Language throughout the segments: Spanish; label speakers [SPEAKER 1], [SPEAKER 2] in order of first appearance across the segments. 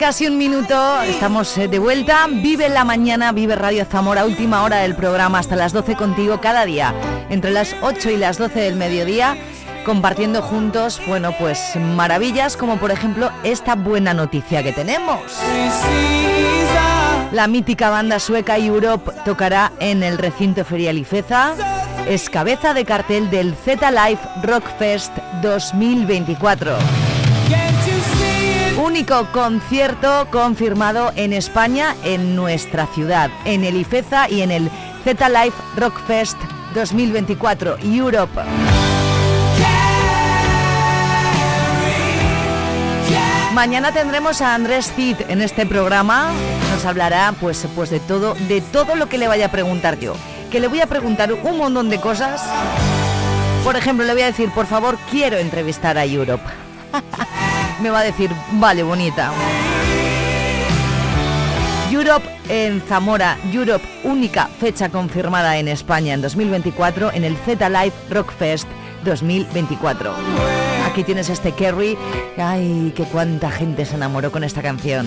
[SPEAKER 1] Casi un minuto, estamos eh, de vuelta. Vive la mañana, vive Radio Zamora, última hora del programa, hasta las 12 contigo cada día, entre las 8 y las 12 del mediodía, compartiendo juntos, bueno, pues maravillas como por ejemplo esta buena noticia que tenemos. La mítica banda sueca Europe tocará en el recinto ferial Ifeza. Es cabeza de cartel del Z Life Rock Fest 2024 único concierto confirmado en España, en nuestra ciudad, en el IFEZA y en el Z Life Rock Fest 2024 Europe. Mañana tendremos a Andrés Cid en este programa. Nos hablará pues, pues de todo, de todo lo que le vaya a preguntar yo. Que le voy a preguntar un montón de cosas. Por ejemplo, le voy a decir, por favor, quiero entrevistar a Europe. me va a decir, vale, bonita. Europe en Zamora, Europe, única fecha confirmada en España en 2024 en el Z Live Rock Fest 2024. Aquí tienes este Kerry. Ay, que cuánta gente se enamoró con esta canción.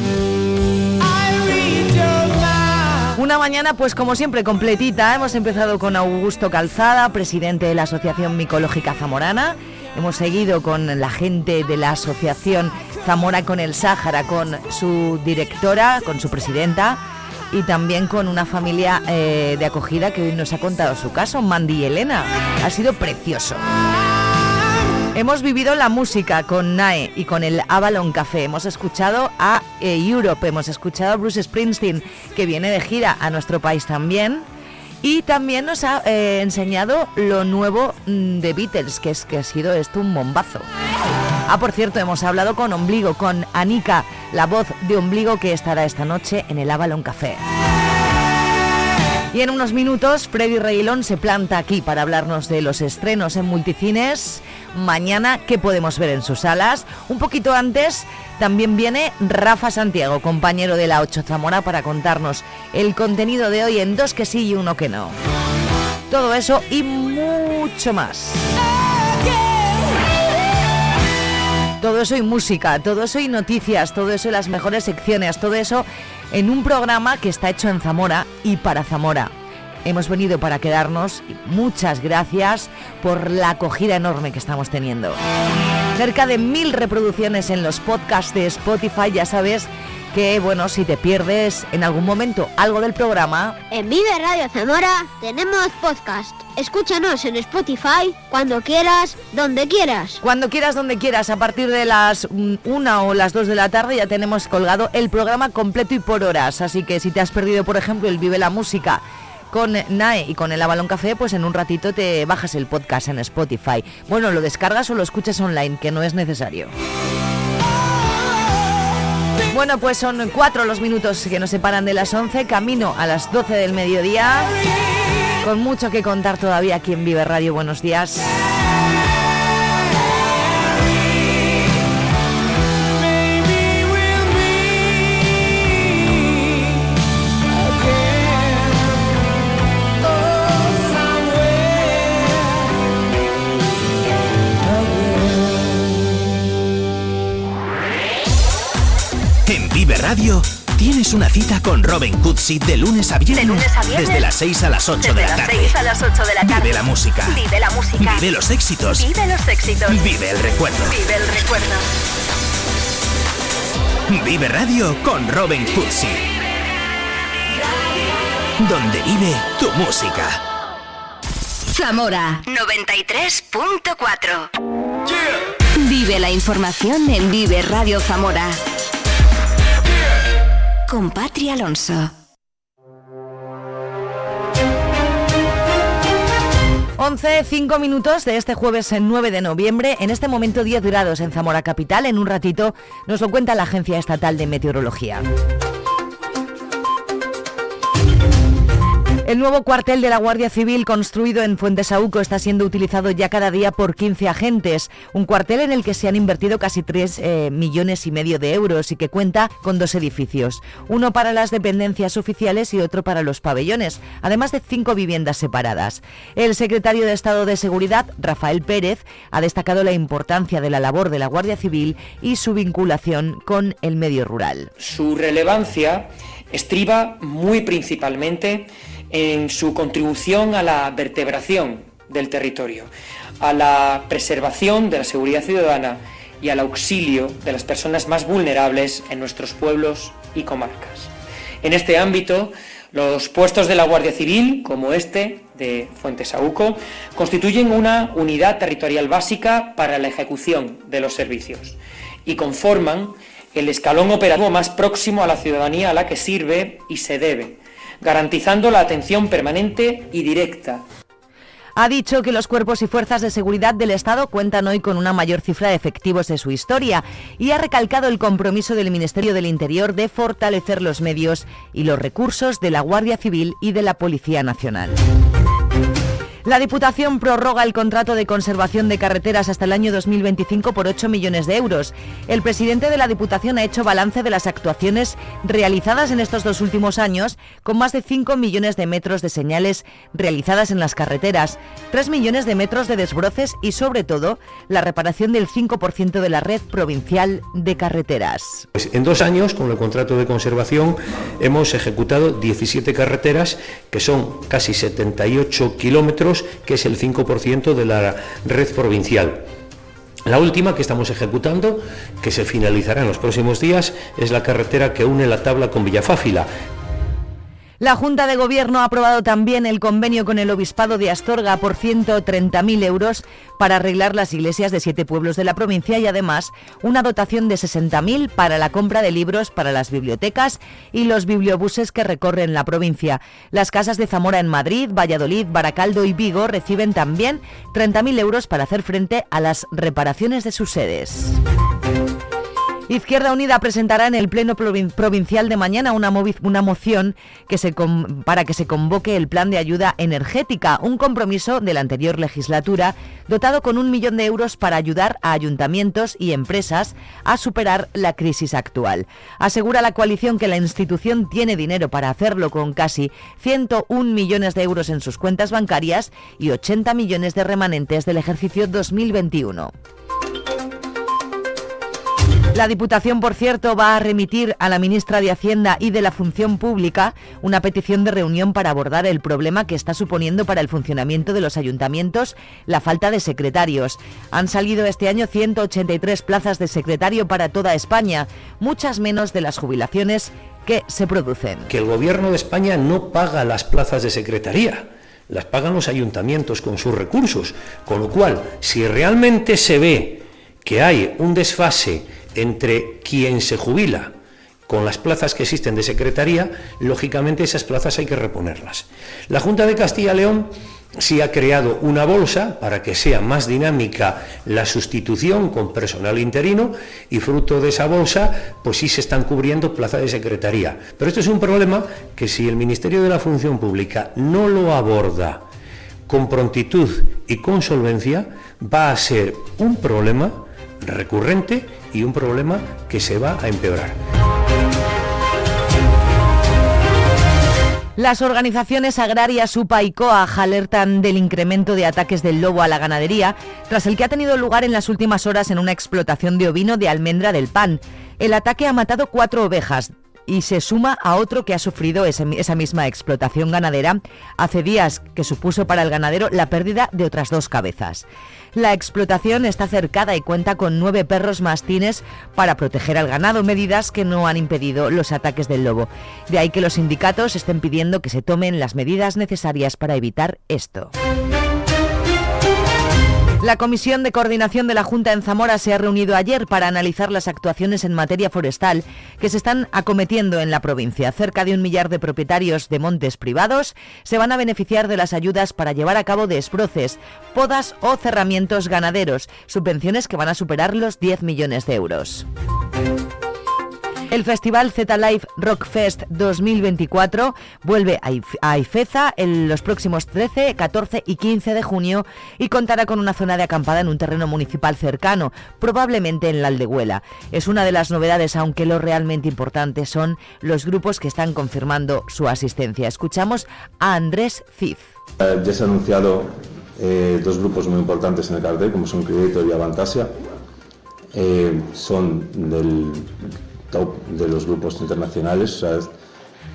[SPEAKER 1] Una mañana, pues como siempre, completita. Hemos empezado con Augusto Calzada, presidente de la Asociación Micológica Zamorana. Hemos seguido con la gente de la Asociación Zamora con el Sáhara, con su directora, con su presidenta y también con una familia eh, de acogida que hoy nos ha contado su caso, Mandy y Elena. Ha sido precioso. Hemos vivido la música con NAE y con el Avalon Café. Hemos escuchado a Europe, hemos escuchado a Bruce Springsteen, que viene de gira a nuestro país también. Y también nos ha eh, enseñado lo nuevo mm, de Beatles, que, es, que ha sido esto un bombazo. Ah, por cierto, hemos hablado con Ombligo, con Anika, la voz de Ombligo que estará esta noche en el Avalon Café. Y en unos minutos, Freddy Reilón se planta aquí para hablarnos de los estrenos en multicines. Mañana, ¿qué podemos ver en sus salas? Un poquito antes, también viene Rafa Santiago, compañero de la 8 Zamora, para contarnos el contenido de hoy en dos que sí y uno que no. Todo eso y mucho más. Todo eso y música, todo eso y noticias, todo eso y las mejores secciones, todo eso en un programa que está hecho en Zamora y para Zamora. Hemos venido para quedarnos. Muchas gracias por la acogida enorme que estamos teniendo. Cerca de mil reproducciones en los podcasts de Spotify, ya sabes que, bueno, si te pierdes en algún momento algo del programa...
[SPEAKER 2] En Vive Radio Zamora tenemos podcast. Escúchanos en Spotify cuando quieras, donde quieras.
[SPEAKER 1] Cuando quieras, donde quieras. A partir de las mm, una o las dos de la tarde ya tenemos colgado el programa completo y por horas. Así que si te has perdido, por ejemplo, el Vive la Música con NAE y con el Avalon Café, pues en un ratito te bajas el podcast en Spotify. Bueno, lo descargas o lo escuchas online, que no es necesario. Bueno, pues son cuatro los minutos que nos separan de las 11, camino a las 12 del mediodía, con mucho que contar todavía aquí en Vive Radio. Buenos días.
[SPEAKER 3] Radio tienes una cita con Robin Cutsi de lunes a viernes. Desde las 6 a las 8 de la tarde. Vive la música.
[SPEAKER 4] Vive la música.
[SPEAKER 3] Vive los éxitos.
[SPEAKER 4] Vive los éxitos.
[SPEAKER 3] Vive el recuerdo.
[SPEAKER 4] Vive el recuerdo.
[SPEAKER 3] Vive Radio con Robin Cutsi. Donde vive tu música.
[SPEAKER 4] Zamora 93.4. Vive la información en Vive Radio Zamora con Patri Alonso.
[SPEAKER 1] 11, 5 minutos de este jueves 9 de noviembre. En este momento 10 grados en Zamora Capital. En un ratito nos lo cuenta la Agencia Estatal de Meteorología. El nuevo cuartel de la Guardia Civil construido en Fuentesauco está siendo utilizado ya cada día por 15 agentes, un cuartel en el que se han invertido casi 3 eh, millones y medio de euros y que cuenta con dos edificios, uno para las dependencias oficiales y otro para los pabellones, además de cinco viviendas separadas. El secretario de Estado de Seguridad, Rafael Pérez, ha destacado la importancia de la labor de la Guardia Civil y su vinculación con el medio rural.
[SPEAKER 5] Su relevancia estriba muy principalmente en su contribución a la vertebración del territorio, a la preservación de la seguridad ciudadana y al auxilio de las personas más vulnerables en nuestros pueblos y comarcas. En este ámbito, los puestos de la Guardia Civil, como este de Fuentesauco, constituyen una unidad territorial básica para la ejecución de los servicios y conforman el escalón operativo más próximo a la ciudadanía a la que sirve y se debe, garantizando la atención permanente y directa
[SPEAKER 1] ha dicho que los cuerpos y fuerzas de seguridad del Estado cuentan hoy con una mayor cifra de efectivos de su historia y ha recalcado el compromiso del Ministerio del Interior de fortalecer los medios y los recursos de la Guardia Civil y de la Policía Nacional. La Diputación prorroga el contrato de conservación de carreteras hasta el año 2025 por 8 millones de euros. El presidente de la Diputación ha hecho balance de las actuaciones realizadas en estos dos últimos años, con más de 5 millones de metros de señales realizadas en las carreteras, 3 millones de metros de desbroces y, sobre todo, la reparación del 5% de la red provincial de carreteras.
[SPEAKER 6] Pues en dos años, con el contrato de conservación, hemos ejecutado 17 carreteras, que son casi 78 kilómetros que es el 5% de la red provincial. La última que estamos ejecutando, que se finalizará en los próximos días, es la carretera que une la tabla con Villafáfila.
[SPEAKER 1] La Junta de Gobierno ha aprobado también el convenio con el Obispado de Astorga por 130.000 euros para arreglar las iglesias de siete pueblos de la provincia y además una dotación de 60.000 para la compra de libros para las bibliotecas y los bibliobuses que recorren la provincia. Las casas de Zamora en Madrid, Valladolid, Baracaldo y Vigo reciben también 30.000 euros para hacer frente a las reparaciones de sus sedes. Izquierda Unida presentará en el Pleno Provincial de mañana una, moción para que se convoque el Plan de Ayuda Energética, un compromiso de la anterior legislatura dotado con un millón de euros para ayudar a ayuntamientos y empresas a superar la crisis actual. Asegura la coalición que la institución tiene dinero para hacerlo con casi 101 millones de euros en sus cuentas bancarias y 80 millones de remanentes del ejercicio 2021. La Diputación, por cierto, va a remitir a la ministra de Hacienda y de la Función Pública una petición de reunión para abordar el problema que está suponiendo para el funcionamiento de los ayuntamientos la falta de secretarios. Han salido este año 183 plazas de secretario para toda España, muchas menos de las jubilaciones que se producen.
[SPEAKER 6] Que el Gobierno de España no paga las plazas de secretaría las pagan los ayuntamientos con sus recursos. Con lo cual, si realmente se ve que hay un desfase entre quien se jubila con las plazas que existen de secretaría, lógicamente esas plazas hay que reponerlas. La Junta de Castilla y León sí ha creado una bolsa para que sea más dinámica la sustitución con personal interino y fruto de esa bolsa pues sí se están cubriendo plazas de secretaría. Pero esto es un problema que si el Ministerio de la Función Pública no lo aborda con prontitud y con solvencia, va a ser un problema recurrente y un problema que se va a empeorar.
[SPEAKER 1] Las organizaciones agrarias UPA y COAG alertan del incremento de ataques del lobo a la ganadería tras el que ha tenido lugar en las últimas horas en una explotación de ovino de almendra del pan. El ataque ha matado cuatro ovejas, y se suma a otro que ha sufrido esa misma explotación ganadera hace días, que supuso para el ganadero la pérdida de otras dos cabezas. La explotación está cercada y cuenta con nueve perros mastines para proteger al ganado, medidas que no han impedido los ataques del lobo. De ahí que los sindicatos estén pidiendo que se tomen las medidas necesarias para evitar esto. La Comisión de Coordinación de la Junta en Zamora se ha reunido ayer para analizar las actuaciones en materia forestal que se están acometiendo en la provincia. Cerca de un millar de propietarios de montes privados se van a beneficiar de las ayudas para llevar a cabo desbroces, podas o cerramientos ganaderos, subvenciones que van a superar los 10 millones de euros. El festival Z Live Rock Fest 2024 vuelve a Ifeza en los próximos 13, 14 y 15 de junio y contará con una zona de acampada en un terreno municipal cercano, probablemente en la Aldehuela. Es una de las novedades, aunque lo realmente importante son los grupos que están confirmando su asistencia. Escuchamos a Andrés Cid.
[SPEAKER 7] Eh, ya se han anunciado eh, dos grupos muy importantes en el cartel, como son Creditor y Avantasia. Eh, son del de los grupos internacionales.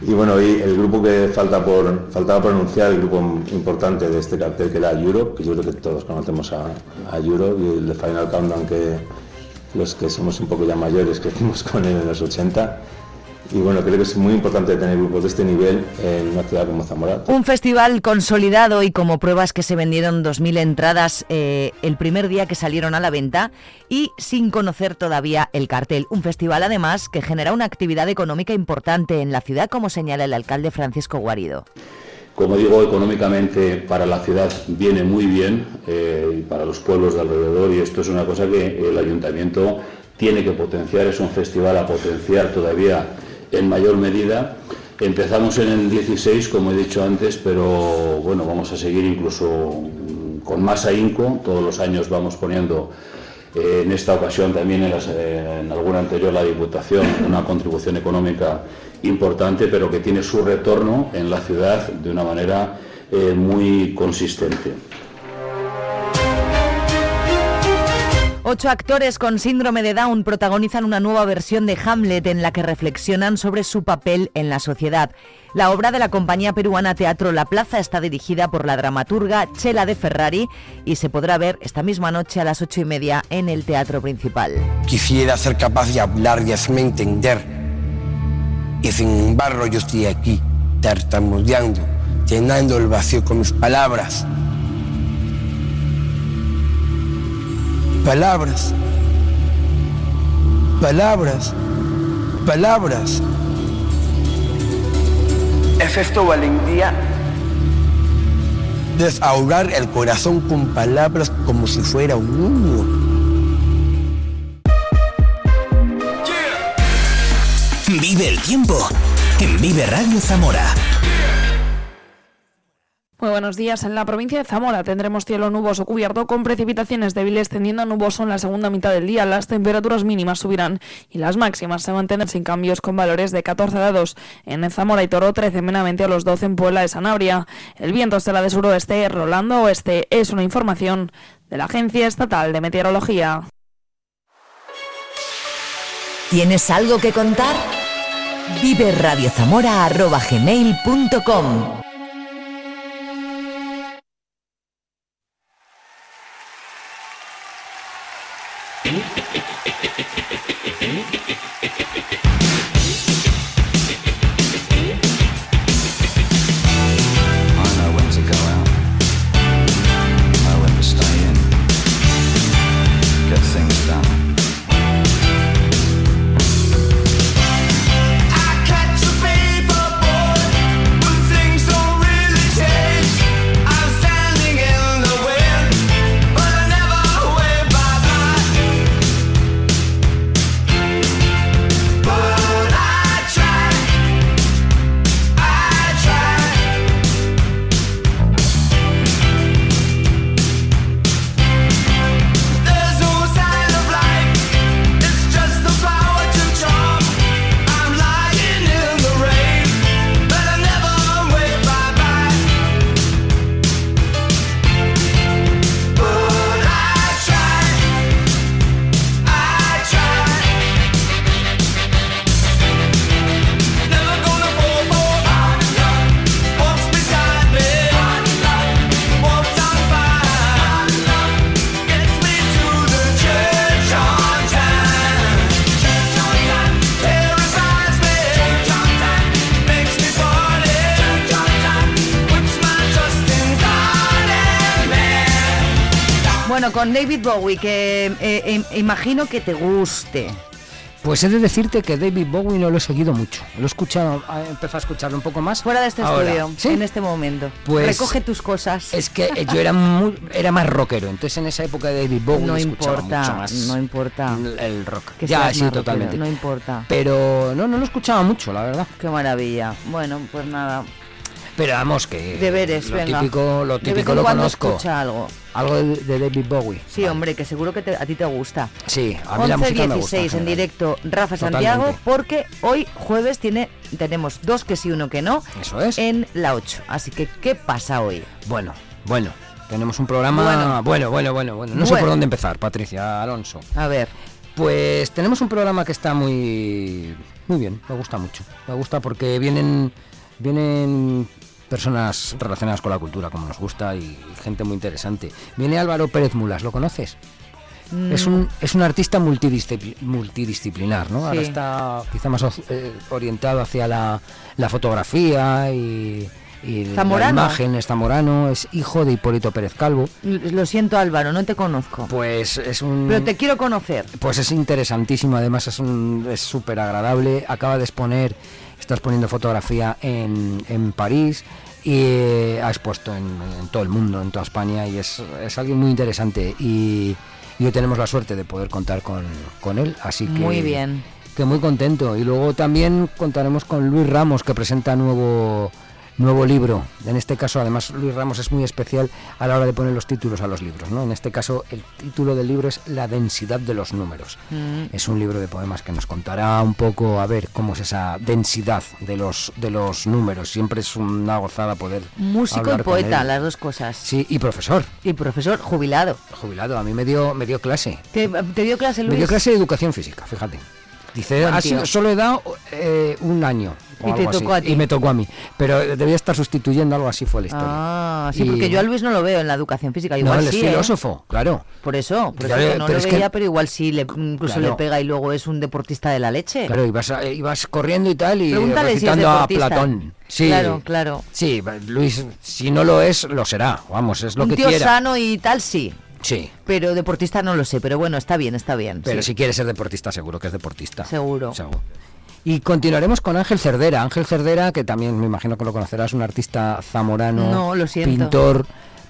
[SPEAKER 7] Y bueno, y el grupo que falta por, faltaba por anunciar, el grupo importante de este cartel que era Europe, que yo creo que todos conocemos a, Europe, y el de Final Countdown, que los que somos un poco ya mayores, que fuimos con él en los 80, y bueno, creo que es muy importante tener grupos de este nivel en una ciudad como Zamora.
[SPEAKER 1] Un festival consolidado y como pruebas que se vendieron 2.000 entradas eh, el primer día que salieron a la venta y sin conocer todavía el cartel. Un festival además que genera una actividad económica importante en la ciudad, como señala el alcalde Francisco Guarido.
[SPEAKER 8] Como digo, económicamente para la ciudad viene muy bien eh, y para los pueblos de alrededor y esto es una cosa que el ayuntamiento tiene que potenciar, es un festival a potenciar todavía en mayor medida. Empezamos en el 16, como he dicho antes, pero bueno, vamos a seguir incluso con más ahínco. Todos los años vamos poniendo, eh, en esta ocasión también en, eh, en, alguna anterior la Diputación, una contribución económica importante, pero que tiene su retorno en la ciudad de una manera eh, muy consistente.
[SPEAKER 1] Ocho actores con síndrome de Down protagonizan una nueva versión de Hamlet en la que reflexionan sobre su papel en la sociedad. La obra de la compañía peruana Teatro La Plaza está dirigida por la dramaturga Chela de Ferrari y se podrá ver esta misma noche a las ocho y media en el teatro principal.
[SPEAKER 9] Quisiera ser capaz de hablar y hacerme entender. Y sin embargo yo estoy aquí, tartamudeando, llenando el vacío con mis palabras. Palabras, palabras, palabras. ¿Es esto valentía? Desahogar el corazón con palabras como si fuera un niño.
[SPEAKER 3] Vive el tiempo en Vive Radio Zamora.
[SPEAKER 10] Muy buenos días. En la provincia de Zamora tendremos cielo nuboso cubierto con precipitaciones débiles tendiendo a nuboso en la segunda mitad del día. Las temperaturas mínimas subirán y las máximas se mantienen sin cambios con valores de 14 grados en Zamora y Toro, 13 menamente a los 12 en Puebla de Sanabria. El viento será de suroeste, rolando oeste. Es una información de la Agencia Estatal de Meteorología.
[SPEAKER 4] ¿Tienes algo que contar? Vive
[SPEAKER 1] Bowie, que eh, imagino que te guste.
[SPEAKER 11] Pues he de decirte que David Bowie no lo he seguido mucho. Lo he escuchado, he empezado a escucharlo un poco más.
[SPEAKER 1] Fuera de este
[SPEAKER 11] ahora.
[SPEAKER 1] estudio,
[SPEAKER 11] ¿Sí?
[SPEAKER 1] en este momento.
[SPEAKER 11] Pues-
[SPEAKER 1] Recoge tus cosas.
[SPEAKER 11] Es que yo era muy- era más rockero, entonces en esa época de David Bowie
[SPEAKER 1] no
[SPEAKER 11] escuchaba
[SPEAKER 1] importa,
[SPEAKER 11] mucho más
[SPEAKER 1] no importa.
[SPEAKER 11] el rock.
[SPEAKER 1] Que
[SPEAKER 11] ya, sí,
[SPEAKER 1] más rockero,
[SPEAKER 11] totalmente.
[SPEAKER 1] No importa.
[SPEAKER 11] Pero no, no lo escuchaba mucho, la verdad.
[SPEAKER 1] Qué maravilla. Bueno, pues nada.
[SPEAKER 11] Pero vamos que
[SPEAKER 1] Deberes,
[SPEAKER 11] lo
[SPEAKER 1] venga.
[SPEAKER 11] típico, lo típico lo conozco.
[SPEAKER 1] escucha algo.
[SPEAKER 11] Algo de, de David Bowie.
[SPEAKER 1] Sí, hombre, que seguro que te- a ti te gusta.
[SPEAKER 11] Sí, a mí la música me gusta.
[SPEAKER 1] 11.16 en
[SPEAKER 11] general.
[SPEAKER 1] directo Rafa
[SPEAKER 11] Totalmente.
[SPEAKER 1] Santiago, porque hoy jueves tiene tenemos dos que sí, uno que no.
[SPEAKER 11] Eso es.
[SPEAKER 1] En la 8. Así que, ¿qué pasa hoy?
[SPEAKER 11] Bueno, bueno. Tenemos un programa.
[SPEAKER 1] Bueno.
[SPEAKER 11] Bueno, bueno, bueno, bueno. No sé por dónde empezar, Patricia Alonso.
[SPEAKER 1] A ver.
[SPEAKER 11] Pues tenemos un programa que está muy muy bien, me gusta mucho. Me gusta porque vienen vienen personas relacionadas con la cultura como nos gusta y gente muy interesante. Viene Álvaro Pérez Mulas, ¿lo conoces?
[SPEAKER 1] Mm.
[SPEAKER 11] Es un es un artista multidiscipli- multidisciplinar, ¿no? Ahora está quizá más eh, orientado hacia la, la fotografía y, y la imagen. Es zamorano, es hijo de Hipólito Pérez Calvo.
[SPEAKER 1] Lo siento, Álvaro, no te conozco.
[SPEAKER 11] Pues es un
[SPEAKER 1] Pero te quiero conocer.
[SPEAKER 11] pues es interesantísimo, además es un- es súper agradable. Acaba de exponer, está exponiendo fotografía en, en París y eh, ha expuesto en, en todo el mundo, en toda España y es, es alguien muy interesante y, y hoy tenemos la suerte de poder contar con, con él, así que
[SPEAKER 1] Muy bien.
[SPEAKER 11] que muy contento. Y luego también contaremos con Luis Ramos que presenta nuevo nuevo libro. En este caso, además, Luis Ramos es muy especial a la hora de poner los títulos a los libros. ¿no? En este caso, el título del libro es La densidad de los números.
[SPEAKER 1] Mm.
[SPEAKER 11] Es un libro de poemas que nos contará un poco a ver cómo es esa densidad de los de los números. Siempre es una gozada poder
[SPEAKER 1] Músico y
[SPEAKER 11] con
[SPEAKER 1] poeta,
[SPEAKER 11] él.
[SPEAKER 1] las dos cosas.
[SPEAKER 11] Sí, y profesor.
[SPEAKER 1] Y profesor jubilado.
[SPEAKER 11] Jubilado, a mí me dio me dio clase.
[SPEAKER 1] ¿Te, te dio clase Luis?
[SPEAKER 11] Me dio clase de educación física, fíjate. Dice, "Ha sido- solo he dado eh, un año. O
[SPEAKER 1] Y te
[SPEAKER 11] algo así".
[SPEAKER 1] tocó a ti.
[SPEAKER 11] Y me tocó a mí. Pero debía estar sustituyendo algo así fue la historia.
[SPEAKER 1] Ah, sí,
[SPEAKER 11] Y-
[SPEAKER 1] porque yo a Luis no lo veo en la educación física. Igual
[SPEAKER 11] no, él es
[SPEAKER 1] sí, ¿eh?
[SPEAKER 11] filósofo, claro.
[SPEAKER 1] Por eso, por
[SPEAKER 11] Claro,
[SPEAKER 1] eso no
[SPEAKER 11] pero
[SPEAKER 1] lo
[SPEAKER 11] es que-
[SPEAKER 1] veía, pero igual sí, le, incluso
[SPEAKER 11] Claro.
[SPEAKER 1] le pega y luego es un deportista de la leche.
[SPEAKER 11] Claro, ibas, a- ibas corriendo y tal y
[SPEAKER 1] Pregúntale si es
[SPEAKER 11] recitando a. Platón. Sí,
[SPEAKER 1] Claro, claro.
[SPEAKER 11] Sí, Luis, si no lo es, lo será. Vamos, es lo
[SPEAKER 1] un
[SPEAKER 11] que
[SPEAKER 1] tío
[SPEAKER 11] quiera.
[SPEAKER 1] sano y tal, sí.
[SPEAKER 11] Sí,
[SPEAKER 1] Pero deportista no lo sé, pero bueno, está bien, está bien.
[SPEAKER 11] pero
[SPEAKER 1] sí.
[SPEAKER 11] si quiere ser deportista, seguro que es deportista.
[SPEAKER 1] Seguro.
[SPEAKER 11] Seguro. Y continuaremos con Ángel Cerdera. Ángel Cerdera, que también me imagino que lo conocerás, un artista zamorano,
[SPEAKER 1] No, lo siento.
[SPEAKER 11] pintor.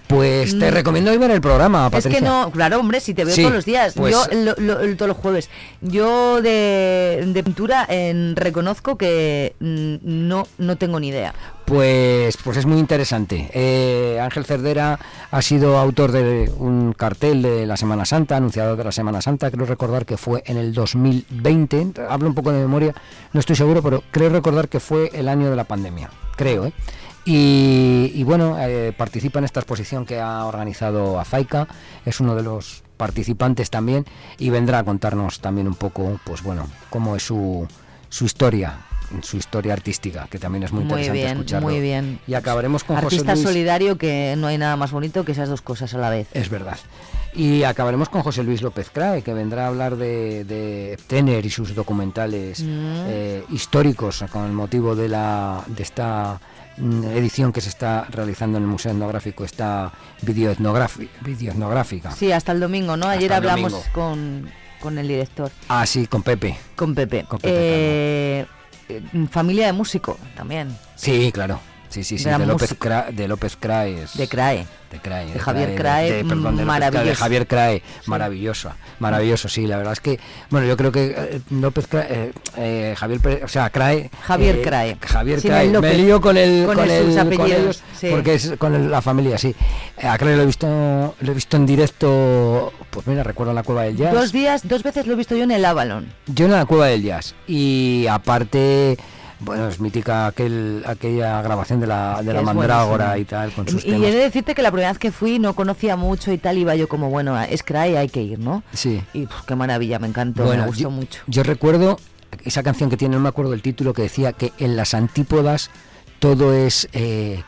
[SPEAKER 11] Pues te
[SPEAKER 1] Mm.
[SPEAKER 11] recomiendo hoy ver el programa,
[SPEAKER 1] Es
[SPEAKER 11] Patricia.
[SPEAKER 1] que no, claro, hombre, si te veo
[SPEAKER 11] Sí,
[SPEAKER 1] todos los días.
[SPEAKER 11] pues-
[SPEAKER 1] yo lo- todos los jueves. Yo de, de pintura reconozco que mm, no, no tengo ni idea.
[SPEAKER 11] Pues, pues es muy interesante. Eh, Ángel Cerdera ha sido autor de un cartel de la Semana Santa, anunciador de la Semana Santa. Creo recordar que fue en el 2020. Hablo un poco de memoria, no estoy seguro, pero creo recordar que fue el año de la pandemia. Creo, ¿eh? Y, bueno, eh, participa en esta exposición que ha organizado Azaica. Es uno de los participantes también y vendrá a contarnos también un poco, pues bueno, cómo es su, su historia su historia artística, que también es muy,
[SPEAKER 1] Muy
[SPEAKER 11] interesante
[SPEAKER 1] bien,
[SPEAKER 11] escucharlo.
[SPEAKER 1] muy bien.
[SPEAKER 11] Y acabaremos con
[SPEAKER 1] Artista
[SPEAKER 11] José Luis.
[SPEAKER 1] solidario que no hay nada más bonito que esas dos cosas a la vez.
[SPEAKER 11] Es verdad. Y acabaremos con José Luis López Crae, que vendrá a hablar de, de Tener y sus documentales
[SPEAKER 1] Mm.
[SPEAKER 11] eh, históricos con el motivo de, la, de esta mm, edición que se está realizando en el Museo Etnográfico, esta videoetnográfica.
[SPEAKER 1] Sí, hasta el domingo, ¿no? Ayer hablamos
[SPEAKER 11] domingo.
[SPEAKER 1] con, con el director,
[SPEAKER 11] Ah, sí, con Pepe.
[SPEAKER 1] con Pepe.
[SPEAKER 11] Con Pepe
[SPEAKER 1] Eh, eh, familia de músico también,
[SPEAKER 11] Sí, claro. Sí, sí, sí,
[SPEAKER 1] Gran
[SPEAKER 11] de López. Cra- de López Crae. es-
[SPEAKER 1] de CRAE.
[SPEAKER 11] de Crae,
[SPEAKER 1] de Javier Crae,
[SPEAKER 11] de, perdón, de López Crae, de
[SPEAKER 1] maravilloso.
[SPEAKER 11] Javier Crae, maravilloso, maravilloso, sí, la verdad es que, bueno, yo creo que eh, López Crae, eh, eh, Javier, o sea, Crae,
[SPEAKER 1] Javier
[SPEAKER 11] eh,
[SPEAKER 1] Crae.
[SPEAKER 11] Javier Crae,
[SPEAKER 1] López.
[SPEAKER 11] me lío con el,
[SPEAKER 1] Con
[SPEAKER 11] con,
[SPEAKER 1] el-
[SPEAKER 11] con ellos,
[SPEAKER 1] sí.
[SPEAKER 11] porque es con el- la familia, sí. A Crae lo he visto, lo he visto en directo, pues mira, recuerdo la Cueva del Jazz.
[SPEAKER 1] Dos días, dos veces lo he visto yo en el Avalon.
[SPEAKER 11] Yo en la Cueva del Jazz. Y aparte, bueno, es mítica aquel, aquella grabación de la, de la mandrágora y tal, con sus
[SPEAKER 1] Y he
[SPEAKER 11] temas.
[SPEAKER 1] de decirte que la primera vez que fui no conocía mucho y tal, iba yo como, bueno, es CRAE, hay que ir, ¿no?
[SPEAKER 11] Sí.
[SPEAKER 1] Y puf, qué maravilla, me encantó,
[SPEAKER 11] Bueno,
[SPEAKER 1] me gustó
[SPEAKER 11] yo,
[SPEAKER 1] mucho.
[SPEAKER 11] Yo recuerdo esa canción que tiene, no me acuerdo el título, que decía que en las antípodas todo es... Eh,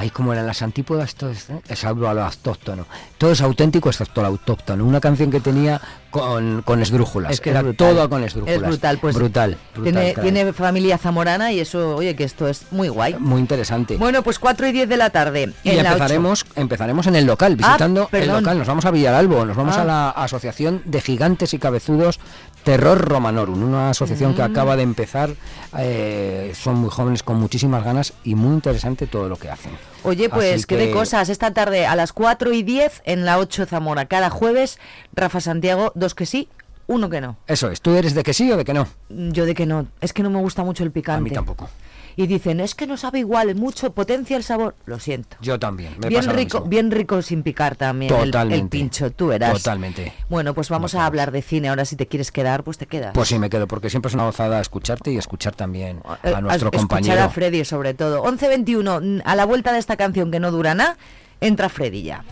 [SPEAKER 11] Ay, como eran las antípodas, todo es, ¿eh? es algo a lo autóctono. Todo es auténtico excepto lo autóctono. Una canción que tenía con, con esdrújulas.
[SPEAKER 12] Es que
[SPEAKER 11] Era
[SPEAKER 12] brutal.
[SPEAKER 11] todo con esdrújulas.
[SPEAKER 12] Es brutal, pues.
[SPEAKER 11] Brutal. brutal,
[SPEAKER 12] tiene, tiene familia zamorana y eso, oye, que esto es muy guay.
[SPEAKER 11] Muy interesante.
[SPEAKER 12] Bueno, pues 4 y 10 de la tarde.
[SPEAKER 11] Y
[SPEAKER 12] en la
[SPEAKER 11] empezaremos, empezaremos en el local,
[SPEAKER 12] Ah,
[SPEAKER 11] visitando el local. Nos vamos a Villalalbo, nos vamos
[SPEAKER 12] Ah.
[SPEAKER 11] a la Asociación de Gigantes y Cabezudos Terror Romanorum, una asociación que
[SPEAKER 12] Mm.
[SPEAKER 11] acaba de empezar. eh, son muy jóvenes con muchísimas ganas y muy interesante todo lo que hacen.
[SPEAKER 12] Oye, pues qué de cosas. Esta tarde a las 4 y 10 en la 8 Zamora. Cada jueves, Rafa Santiago, dos que sí, uno que no.
[SPEAKER 11] Eso es, ¿tú eres de que sí o de que no?
[SPEAKER 12] Yo de que no. Es que no me gusta mucho el picante.
[SPEAKER 11] A mí tampoco.
[SPEAKER 12] Y dicen, es que no sabe igual, mucho potencia el sabor. Lo siento.
[SPEAKER 11] Yo también. me
[SPEAKER 12] Bien
[SPEAKER 11] pasa lo
[SPEAKER 12] rico,
[SPEAKER 11] mismo.
[SPEAKER 12] bien rico sin picar también el- el,
[SPEAKER 11] Totalmente.
[SPEAKER 12] pincho, tú verás.
[SPEAKER 11] Totalmente.
[SPEAKER 12] Bueno, pues vamos a hablar de cine. Ahora si te quieres quedar, pues te quedas.
[SPEAKER 11] Pues sí, me quedo, porque siempre es una gozada escucharte y escuchar también
[SPEAKER 12] Eh,
[SPEAKER 11] a nuestro
[SPEAKER 12] escuchar
[SPEAKER 11] compañero.
[SPEAKER 12] a Freddy sobre todo. 11.21, mm, a la vuelta de esta canción que no dura nada, entra Freddy ya.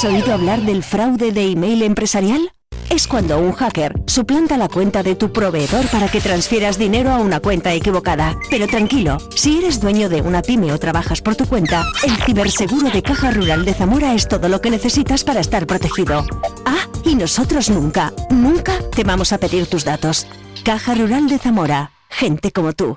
[SPEAKER 13] ¿Has oído hablar del fraude de email empresarial? Es cuando un hacker suplanta la cuenta de tu proveedor para que transfieras dinero a una cuenta equivocada. Pero tranquilo, si eres dueño de una pyme o trabajas por tu cuenta, el ciberseguro de Caja Rural de Zamora es todo lo que necesitas para estar protegido. Ah, y nosotros nunca, nunca te vamos a pedir tus datos. Caja Rural de Zamora, gente como tú.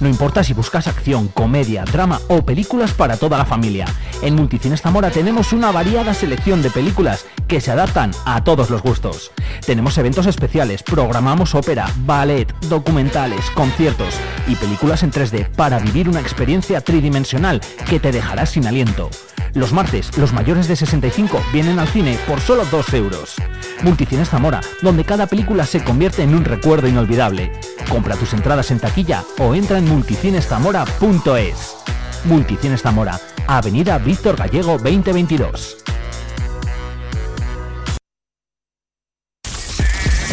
[SPEAKER 14] No importa si buscas acción, comedia, drama o películas para toda la familia. En Multicines Zamora tenemos una variada selección de películas que se adaptan a todos los gustos. Tenemos eventos especiales, programamos ópera, ballet, documentales, conciertos y películas en 3D para vivir una experiencia tridimensional que te dejará sin aliento. Los martes, los mayores de 65 vienen al cine por solo 2 euros. Multicines Zamora, donde cada película se convierte en un recuerdo inolvidable. Compra tus entradas en taquilla o entra en multicineszamora.es. Multicines Zamora, Avenida Víctor Gallego 2022.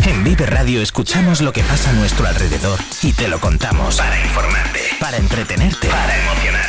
[SPEAKER 3] En Vive Radio escuchamos lo que pasa a nuestro alrededor y te lo contamos. Para informarte, para entretenerte, para emocionarte.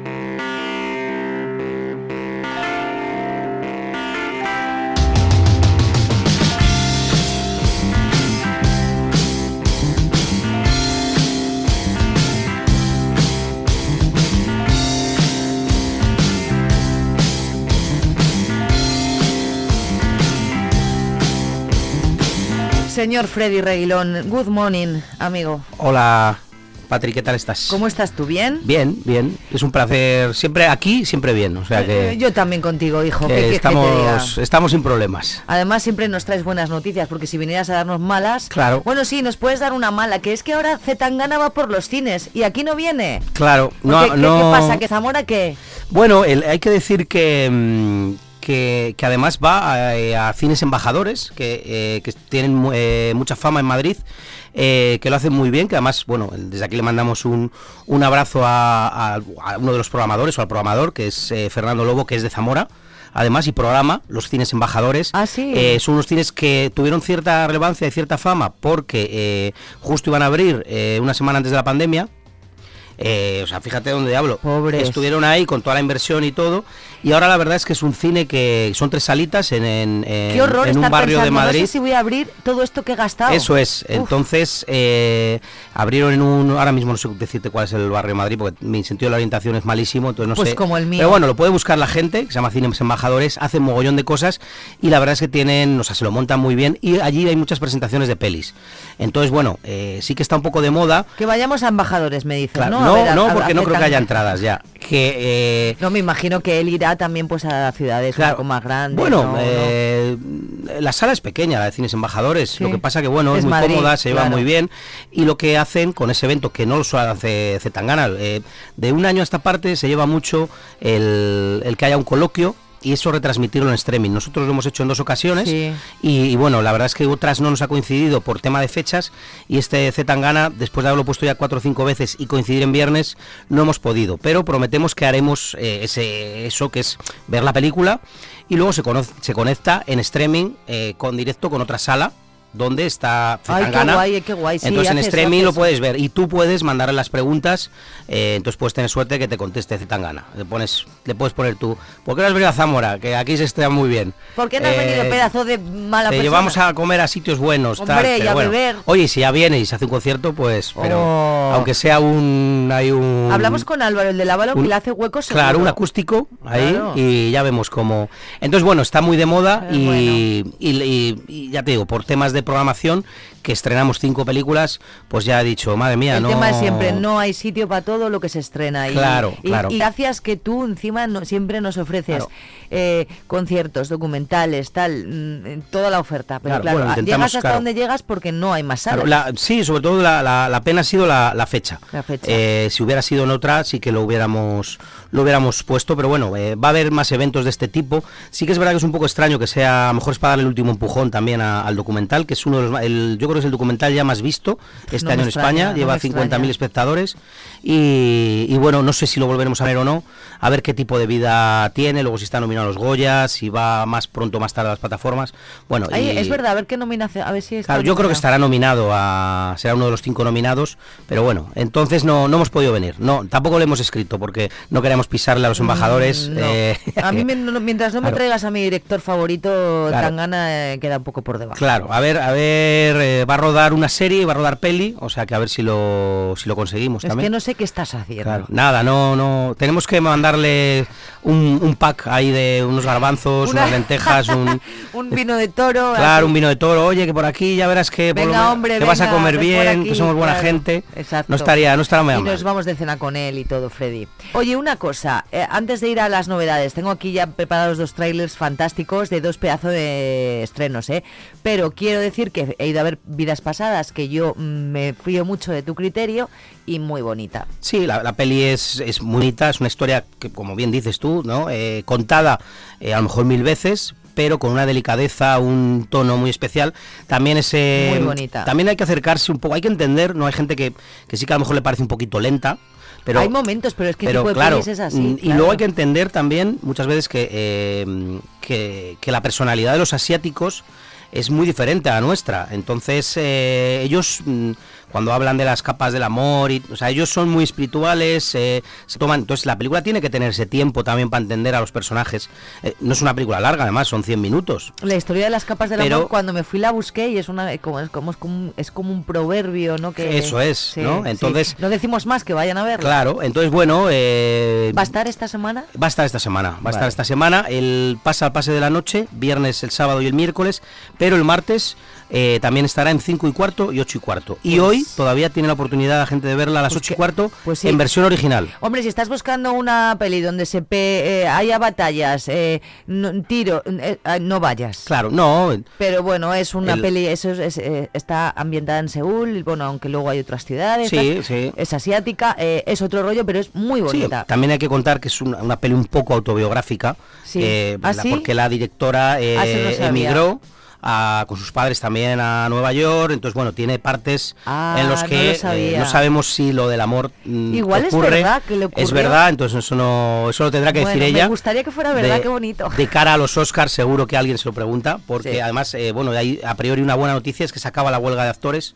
[SPEAKER 1] Señor Freddy Reguilón, good morning, amigo.
[SPEAKER 15] Hola, Patrick, ¿qué tal estás?
[SPEAKER 1] ¿Cómo estás tú? ¿Bien?
[SPEAKER 15] Bien, bien. Es un placer. Siempre aquí, siempre bien. O sea que,
[SPEAKER 1] Eh, Yo también contigo, hijo.
[SPEAKER 15] que
[SPEAKER 1] ¿qué quieres que te diga?
[SPEAKER 15] estamos, estamos sin problemas.
[SPEAKER 1] Además siempre nos traes buenas noticias, porque si vinieras a darnos malas...
[SPEAKER 15] Claro.
[SPEAKER 1] Bueno, sí, nos puedes dar una mala, que es que ahora Zetangana va por los cines y aquí no viene.
[SPEAKER 15] Claro, no,
[SPEAKER 1] ¿qué,
[SPEAKER 15] no.
[SPEAKER 1] qué pasa? ¿Que Zamora qué?
[SPEAKER 15] Bueno, el- hay que decir que, mm, que, que además va a, eh, a cines embajadores que, eh, que tienen eh, mucha fama en Madrid, eh, que lo hacen muy bien, que además, bueno, desde aquí le mandamos un, un abrazo a, a- a uno de los programadores o al programador, que es Fernando Lobo, que es de Zamora. Además, y programa los cines embajadores.
[SPEAKER 1] Ah, sí.
[SPEAKER 15] Eh, son unos cines que tuvieron cierta relevancia y cierta fama porque eh, justo iban a abrir eh, una semana antes de la pandemia. Eh, o sea, fíjate dónde hablo.
[SPEAKER 1] Pobres.
[SPEAKER 15] Estuvieron ahí con toda la inversión y todo. Y ahora la verdad es que es un cine que son tres salitas en, en- en-
[SPEAKER 1] Qué horror
[SPEAKER 15] en un barrio de Madrid.
[SPEAKER 1] No sé si voy a abrir todo esto que he gastado.
[SPEAKER 15] Eso es.
[SPEAKER 1] Uf.
[SPEAKER 15] Entonces, eh, abrieron en un. Ahora mismo no sé decirte cuál es el barrio de Madrid, porque mi sentido de la orientación es malísimo, entonces no
[SPEAKER 1] Pues
[SPEAKER 15] sé.
[SPEAKER 1] como el mío.
[SPEAKER 15] Pero bueno, lo puede buscar la gente, que se llama Cines Embajadores, hacen mogollón de cosas y la verdad es que tienen, o sea, se lo montan muy bien y allí hay muchas presentaciones de pelis. Entonces, bueno, eh, sí que está un poco de moda.
[SPEAKER 1] Que vayamos a embajadores, me dices,
[SPEAKER 15] Claro,
[SPEAKER 1] ¿no?
[SPEAKER 15] No,
[SPEAKER 1] ver,
[SPEAKER 15] no,
[SPEAKER 1] a-
[SPEAKER 15] porque
[SPEAKER 1] a
[SPEAKER 15] no creo que haya entradas ya. Que eh,
[SPEAKER 1] No, me imagino que él irá también pues a ciudades un poco más grandes.
[SPEAKER 15] Bueno,
[SPEAKER 1] ¿no?
[SPEAKER 15] eh, la sala es pequeña, la de cines embajadores.
[SPEAKER 1] Sí.
[SPEAKER 15] Lo que pasa que bueno, es,
[SPEAKER 1] Es
[SPEAKER 15] muy
[SPEAKER 1] Madrid,
[SPEAKER 15] cómoda, se lleva
[SPEAKER 1] claro.
[SPEAKER 15] muy bien. Y lo que hacen con ese evento, que no lo suele hacer Zetangana, eh, de un año a esta parte se lleva mucho el, el que haya un coloquio. Y eso retransmitirlo en streaming. Nosotros lo hemos hecho en dos ocasiones
[SPEAKER 1] Sí.
[SPEAKER 15] y, y bueno, la verdad es que otras no nos ha coincidido por tema de fechas y este Zetangana, después de haberlo puesto ya cuatro o cinco veces y coincidir en viernes, no hemos podido. Pero prometemos que haremos eh, ese, eso que es ver la película y luego se, cono- se conecta en streaming eh, con directo con otra sala donde está
[SPEAKER 1] Ay, qué
[SPEAKER 15] Zetangana.
[SPEAKER 1] guay, qué guay, sí,
[SPEAKER 15] entonces en streaming lo puedes ver y tú puedes mandarle las preguntas, eh, entonces puedes tener suerte que te conteste Zetangana. Le pones, le puedes poner tú, ¿por qué no has venido a Zamora? Que aquí se está muy bien.
[SPEAKER 1] ¿Por qué no has
[SPEAKER 15] Eh,
[SPEAKER 1] venido pedazo de mala
[SPEAKER 15] te
[SPEAKER 1] persona?
[SPEAKER 15] llevamos a comer a sitios buenos, tal,
[SPEAKER 1] Hombre, y
[SPEAKER 15] pero
[SPEAKER 1] a
[SPEAKER 15] bueno.
[SPEAKER 1] beber.
[SPEAKER 15] Oye, si ya viene y se hace un concierto, pues, pero
[SPEAKER 1] Oh.
[SPEAKER 15] aunque sea un, hay un,
[SPEAKER 1] Hablamos con Álvaro, el de la Bala, que le hace huecos
[SPEAKER 15] claro,
[SPEAKER 1] seguro.
[SPEAKER 15] un acústico ahí
[SPEAKER 1] Claro.
[SPEAKER 15] y ya vemos cómo. Entonces, bueno, está muy de moda y, y- y- y ya te digo, por temas de programación que estrenamos cinco películas, pues ya he dicho, madre mía,
[SPEAKER 1] El
[SPEAKER 15] no.
[SPEAKER 1] tema es siempre, no hay sitio para todo lo que se estrena. Y,
[SPEAKER 15] Claro,
[SPEAKER 1] y-
[SPEAKER 15] claro.
[SPEAKER 1] Y gracias que tú encima no- siempre nos ofreces
[SPEAKER 15] Claro.
[SPEAKER 1] eh, conciertos, documentales, tal, mm, toda la oferta. Pero
[SPEAKER 15] Claro,
[SPEAKER 1] claro,
[SPEAKER 15] bueno,
[SPEAKER 1] llegas hasta donde llegas porque no hay más salas.
[SPEAKER 15] La- sí, sobre todo la, la- la pena ha sido la, fecha. Eh, si hubiera sido en otra, sí que lo hubiéramos lo hubiéramos puesto, pero bueno, eh, va a haber más eventos de este tipo. Sí que es verdad que es un poco extraño que sea, a lo mejor es para darle el último empujón también a- al documental, que es uno de los, el, yo creo que es el documental ya más visto este
[SPEAKER 1] No
[SPEAKER 15] año en
[SPEAKER 1] extraña,
[SPEAKER 15] España,
[SPEAKER 1] no
[SPEAKER 15] lleva
[SPEAKER 1] me
[SPEAKER 15] 50.000
[SPEAKER 1] extraña.
[SPEAKER 15] espectadores y, y bueno, no sé si lo volveremos a ver o no, a ver qué tipo de vida tiene, luego si está nominado a los Goya, si va más pronto o más tarde a las plataformas. Bueno, y-
[SPEAKER 1] es verdad, a ver qué nominación, a ver si está
[SPEAKER 15] Claro, yo creo que estará nominado a. será uno de los cinco nominados, pero bueno, entonces no, no hemos podido venir. No, tampoco le hemos escrito porque no queremos pisarle a los embajadores.
[SPEAKER 1] Mm, no.
[SPEAKER 15] eh,
[SPEAKER 1] A mí, mientras no me
[SPEAKER 15] Claro.
[SPEAKER 1] traigas a mi director favorito,
[SPEAKER 15] Claro.
[SPEAKER 1] Tangana eh, queda un poco por debajo.
[SPEAKER 15] Claro, a ver, a ver, eh, va a rodar una serie, va a rodar peli, o sea que a ver si lo, si lo conseguimos
[SPEAKER 1] Es
[SPEAKER 15] también.
[SPEAKER 1] que no sé qué estás haciendo.
[SPEAKER 15] Claro, nada, no, no. Tenemos que mandarle un, un pack ahí de unos garbanzos,
[SPEAKER 1] Una-
[SPEAKER 15] unas lentejas, un.
[SPEAKER 1] un vino de toro.
[SPEAKER 15] Claro,
[SPEAKER 1] así.
[SPEAKER 15] un vino de toro. Oye, que por aquí ya verás que, por lo
[SPEAKER 1] Venga, hombre,
[SPEAKER 15] que vas a comer
[SPEAKER 1] por
[SPEAKER 15] bien,
[SPEAKER 1] aquí,
[SPEAKER 15] que somos buena
[SPEAKER 1] claro.
[SPEAKER 15] gente.
[SPEAKER 1] Exacto.
[SPEAKER 15] No estaría, no estaría
[SPEAKER 1] Y nos vamos de cena con él y todo, Freddy. Oye, una cosa, eh, antes de ir a las novedades, tengo aquí ya preparados dos trailers fantásticos de dos pedazos de estrenos, ¿eh? Pero quiero decir que he ido a ver vidas pasadas, que yo mm, me fío mucho de tu criterio y muy bonita.
[SPEAKER 15] Sí, la, la peli es, es muy bonita, es una historia que, como bien dices tú, ¿no? Eh, contada eh, a lo mejor mil veces, pero con una delicadeza, un tono muy especial. También es eh,
[SPEAKER 1] Muy bonita.
[SPEAKER 15] También hay que acercarse un poco, hay que entender, no hay gente que, que sí que a lo mejor le parece un poquito lenta. Pero,
[SPEAKER 1] Hay momentos, pero es que
[SPEAKER 15] pero
[SPEAKER 1] tipo de
[SPEAKER 15] claro,
[SPEAKER 1] es así.
[SPEAKER 15] mm, y
[SPEAKER 1] claro.
[SPEAKER 15] luego hay que entender también muchas veces que, eh, que, que la personalidad de los asiáticos es muy diferente a la nuestra. Entonces, eh, ellos, mm, cuando hablan de las capas del amor, y, o sea, ellos son muy espirituales, eh, se toman. Entonces, la película tiene que tener ese tiempo también para entender a los personajes. Eh, no es una película larga, además, son 100 minutos.
[SPEAKER 1] La historia de las capas del
[SPEAKER 15] Pero-
[SPEAKER 1] amor, cuando me fui la busqué y es una como es como, es como, un, es como un proverbio, ¿no? Que,
[SPEAKER 15] Eso es,
[SPEAKER 1] Sí,
[SPEAKER 15] ¿no?
[SPEAKER 1] sí.
[SPEAKER 15] Entonces-
[SPEAKER 1] No decimos más, que vayan a verlo.
[SPEAKER 15] Claro, entonces, bueno. eh,
[SPEAKER 1] ¿Va a estar esta semana?
[SPEAKER 15] Va a estar esta semana, va a estar esta semana. El pasa al pase de la noche, viernes, el sábado y el miércoles, pero el martes eh, también estará en 5 y cuarto y 8 y cuarto. Y
[SPEAKER 1] Pues-
[SPEAKER 15] hoy todavía tiene la oportunidad la gente de verla a las 8 y cuarto
[SPEAKER 1] sí.
[SPEAKER 15] en versión original.
[SPEAKER 1] Hombre, si estás buscando una peli donde se pe- eh, haya batallas, eh, no- tiro, eh, eh, no vayas.
[SPEAKER 15] Claro, no.
[SPEAKER 1] Pero bueno, es una
[SPEAKER 15] El-
[SPEAKER 1] peli, eso es, es, eh, está ambientada en Seúl, bueno, aunque luego hay otras ciudades.
[SPEAKER 15] Sí,
[SPEAKER 1] tal,
[SPEAKER 15] sí.
[SPEAKER 1] Es asiática, es otro rollo, pero es muy
[SPEAKER 15] Sí,
[SPEAKER 1] bonita.
[SPEAKER 15] también hay que contar que es una, una peli un poco autobiográfica,
[SPEAKER 1] Sí.
[SPEAKER 15] eh,
[SPEAKER 1] ¿Ah,
[SPEAKER 15] la-
[SPEAKER 1] sí?
[SPEAKER 15] porque la directora eh,
[SPEAKER 1] Ah, sí, sabía.
[SPEAKER 15] A- con sus padres también a Nueva York, entonces bueno, tiene partes
[SPEAKER 1] Ah,
[SPEAKER 15] en los
[SPEAKER 1] no
[SPEAKER 15] que
[SPEAKER 1] lo
[SPEAKER 15] eh, no sabemos si lo del amor mm,
[SPEAKER 1] Igual es
[SPEAKER 15] ocurre.
[SPEAKER 1] verdad que le
[SPEAKER 15] Es verdad, entonces eso no eso lo tendrá que decir ella.
[SPEAKER 1] Me gustaría que fuera verdad,
[SPEAKER 15] de-
[SPEAKER 1] qué bonito.
[SPEAKER 15] De cara a los Oscars seguro que alguien se lo pregunta, porque
[SPEAKER 1] Sí.
[SPEAKER 15] además, eh, bueno, hay a priori una buena noticia es que se acaba la huelga de actores.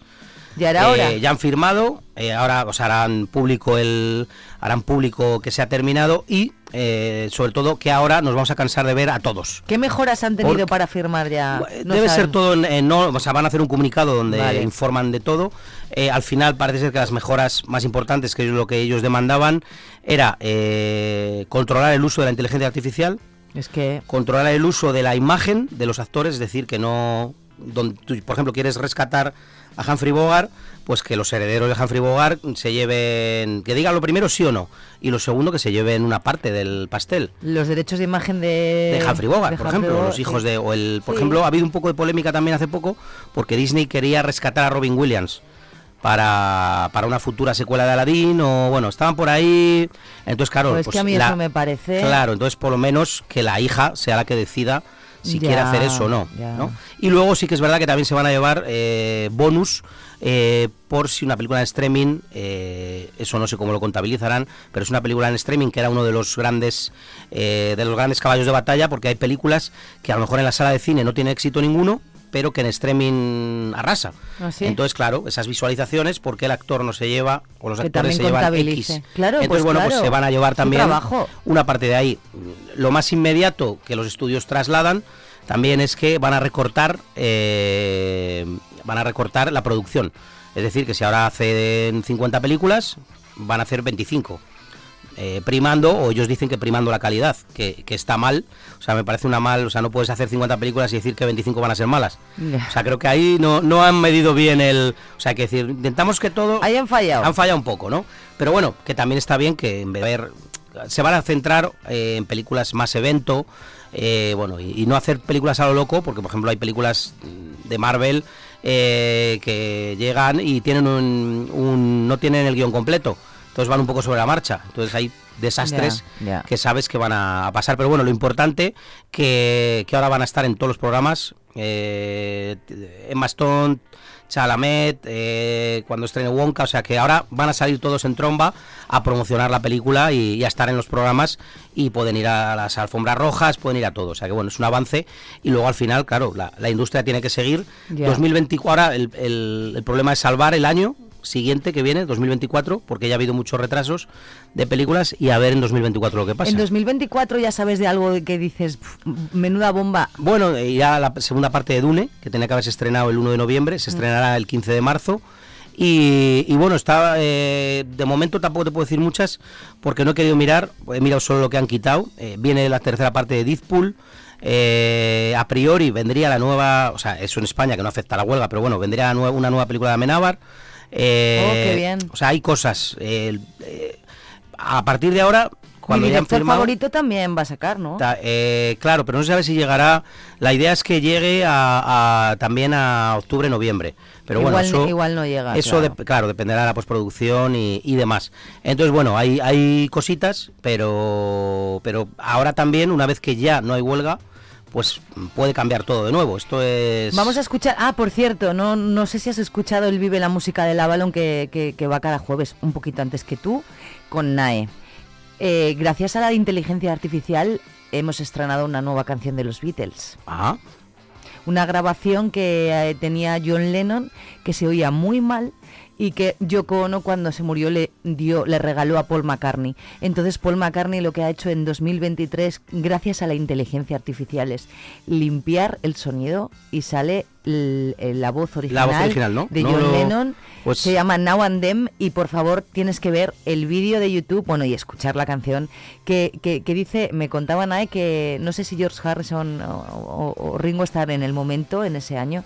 [SPEAKER 1] Ya era
[SPEAKER 15] Eh, ya han firmado, eh, ahora o sea, harán público el harán público que se ha terminado y eh, sobre todo que ahora nos vamos a cansar de ver a todos.
[SPEAKER 1] ¿Qué mejoras han tenido
[SPEAKER 15] Porque-
[SPEAKER 1] para firmar ya? No
[SPEAKER 15] Debe ser todo en, en no, o sea, van a hacer un comunicado donde
[SPEAKER 1] Vale.
[SPEAKER 15] informan de todo. Eh, al final parece ser que las mejoras más importantes, que es lo que ellos demandaban, era eh, controlar el uso de la inteligencia artificial,
[SPEAKER 1] Es que
[SPEAKER 15] controlar el uso de la imagen de los actores, es decir, que no, donde tú, por ejemplo, quieres rescatar a Humphrey Bogart, pues que los herederos de Humphrey Bogart se lleven, que digan lo primero sí o no, y lo segundo que se lleven una parte del pastel.
[SPEAKER 1] los derechos de imagen de...
[SPEAKER 15] De Humphrey Bogart,
[SPEAKER 1] de
[SPEAKER 15] por
[SPEAKER 1] Humphrey
[SPEAKER 15] ejemplo,
[SPEAKER 1] Bogart,
[SPEAKER 15] los hijos
[SPEAKER 1] sí.
[SPEAKER 15] de, o el, por
[SPEAKER 1] Sí.
[SPEAKER 15] ejemplo, ha habido un poco de polémica también hace poco, porque Disney quería rescatar a Robin Williams para, para una futura secuela de Aladdin, o bueno, estaban por ahí, entonces claro,
[SPEAKER 1] Pues que a mí
[SPEAKER 15] la-
[SPEAKER 1] eso me parece...
[SPEAKER 15] Claro, entonces por lo menos que la hija sea la que decida si
[SPEAKER 1] Ya,
[SPEAKER 15] quiere hacer eso o. ¿no? Y luego sí que es verdad que también se van a llevar eh, bonus eh, por si una película en streaming, eh, eso no sé cómo lo contabilizarán, pero es una película en streaming que era uno de los grandes eh, de los grandes caballos de batalla, porque hay películas que a lo mejor en la sala de cine no tiene éxito ninguno, pero que en streaming arrasa.
[SPEAKER 1] ¿Ah, sí?
[SPEAKER 15] Entonces, claro, esas visualizaciones, porque el actor no se lleva, o los
[SPEAKER 1] Que
[SPEAKER 15] actores se llevan. X.
[SPEAKER 1] Claro,
[SPEAKER 15] Entonces,
[SPEAKER 1] pues
[SPEAKER 15] bueno, pues
[SPEAKER 1] claro,
[SPEAKER 15] se van a llevar también
[SPEAKER 1] trabajo.
[SPEAKER 15] una parte de ahí. Lo más inmediato que los estudios trasladan también es que van a recortar eh, van a recortar la producción. Es decir, que si ahora hacen 50 películas, van a hacer 25. Eh, primando, o ellos dicen que primando la calidad, que, que está mal. O sea, me parece una mal, o sea, no puedes hacer 50 películas y decir que 25 van a ser malas. O sea, creo que ahí no, no han medido bien el... O sea, hay que decir, intentamos que todo...
[SPEAKER 1] Ahí han fallado.
[SPEAKER 15] Han fallado un poco, ¿no? Pero bueno, que también está bien que en vez de ver... Se van a centrar eh, en películas más evento, eh, bueno, y, y no hacer películas a lo loco, porque por ejemplo hay películas de Marvel eh, que llegan y tienen un, un- no tienen el guion completo, entonces van un poco sobre la marcha, entonces hay desastres que sabes que van a, pasar, pero bueno, lo importante que, que ahora van a estar en todos los programas, eh, Emma Stone, Chalamet, eh, cuando estrene Wonka, o sea que ahora van a salir todos en tromba a promocionar la película y, y a estar en los programas y pueden ir a las alfombras rojas, pueden ir a todo, o sea que bueno, es un avance. Y luego al final, claro, la, la industria tiene que seguir.
[SPEAKER 1] Ya.
[SPEAKER 15] 2024, ahora el, el- el problema es salvar el año siguiente que viene, 2024, porque ya ha habido muchos retrasos de películas y a ver en 2024 lo que pasa.
[SPEAKER 1] En 2024 ya sabes de algo que dices, "Pf, menuda bomba.
[SPEAKER 15] Bueno, eh, ya la segunda parte de Dune, que tenía que haberse estrenado el 1 de noviembre, se
[SPEAKER 1] Mm.
[SPEAKER 15] estrenará el 15 de marzo. Y, y bueno, está eh, de momento tampoco te puedo decir muchas, porque no he querido mirar, he mirado solo lo que han quitado. Eh, viene la tercera parte de Deadpool. eh, a priori vendría la nueva, o sea, eso en España que no afecta a la huelga, pero bueno, vendría una nueva película de Amenábar. Eh,
[SPEAKER 1] Oh, qué bien.
[SPEAKER 15] O sea, hay cosas. eh, eh, a partir de ahora, cuando
[SPEAKER 1] Mi
[SPEAKER 15] ya han
[SPEAKER 1] director
[SPEAKER 15] firmado,
[SPEAKER 1] favorito también va a sacar, ¿no?
[SPEAKER 15] Ta- eh, claro, pero no se sabe si llegará. La idea es que llegue a, a- también a octubre, noviembre. Pero bueno, eso,
[SPEAKER 1] igual no llega,
[SPEAKER 15] Eso,
[SPEAKER 1] claro.
[SPEAKER 15] de- claro, dependerá de la postproducción y, y demás. Entonces, bueno, hay, hay cositas, pero, pero ahora también, una vez que ya no hay huelga, pues puede cambiar todo de nuevo. Esto es...
[SPEAKER 1] Vamos a escuchar. Ah, por cierto, no, no sé si has escuchado el Vive la Música del Avalon que, que, que va cada jueves, un poquito antes que tú, con NAE. Eh, gracias a la inteligencia artificial hemos estrenado una nueva canción de los Beatles.
[SPEAKER 15] Ah,
[SPEAKER 1] Una grabación que eh, tenía John Lennon que se oía muy mal y que Yoko Ono cuando se murió le dio le regaló a Paul McCartney. Entonces Paul McCartney lo que ha hecho en 2023 gracias a la inteligencia artificial es limpiar el sonido y sale eh, la voz original,
[SPEAKER 15] voz original, ¿no?
[SPEAKER 1] de
[SPEAKER 15] No
[SPEAKER 1] John Lennon.
[SPEAKER 15] pues-
[SPEAKER 1] Se llama Now and Them y por favor tienes que ver el vídeo de YouTube, bueno, y escuchar la canción que, que, que dice, me contaban ahí que no sé si George Harrison o, o- o Ringo Starr en el momento, en ese año,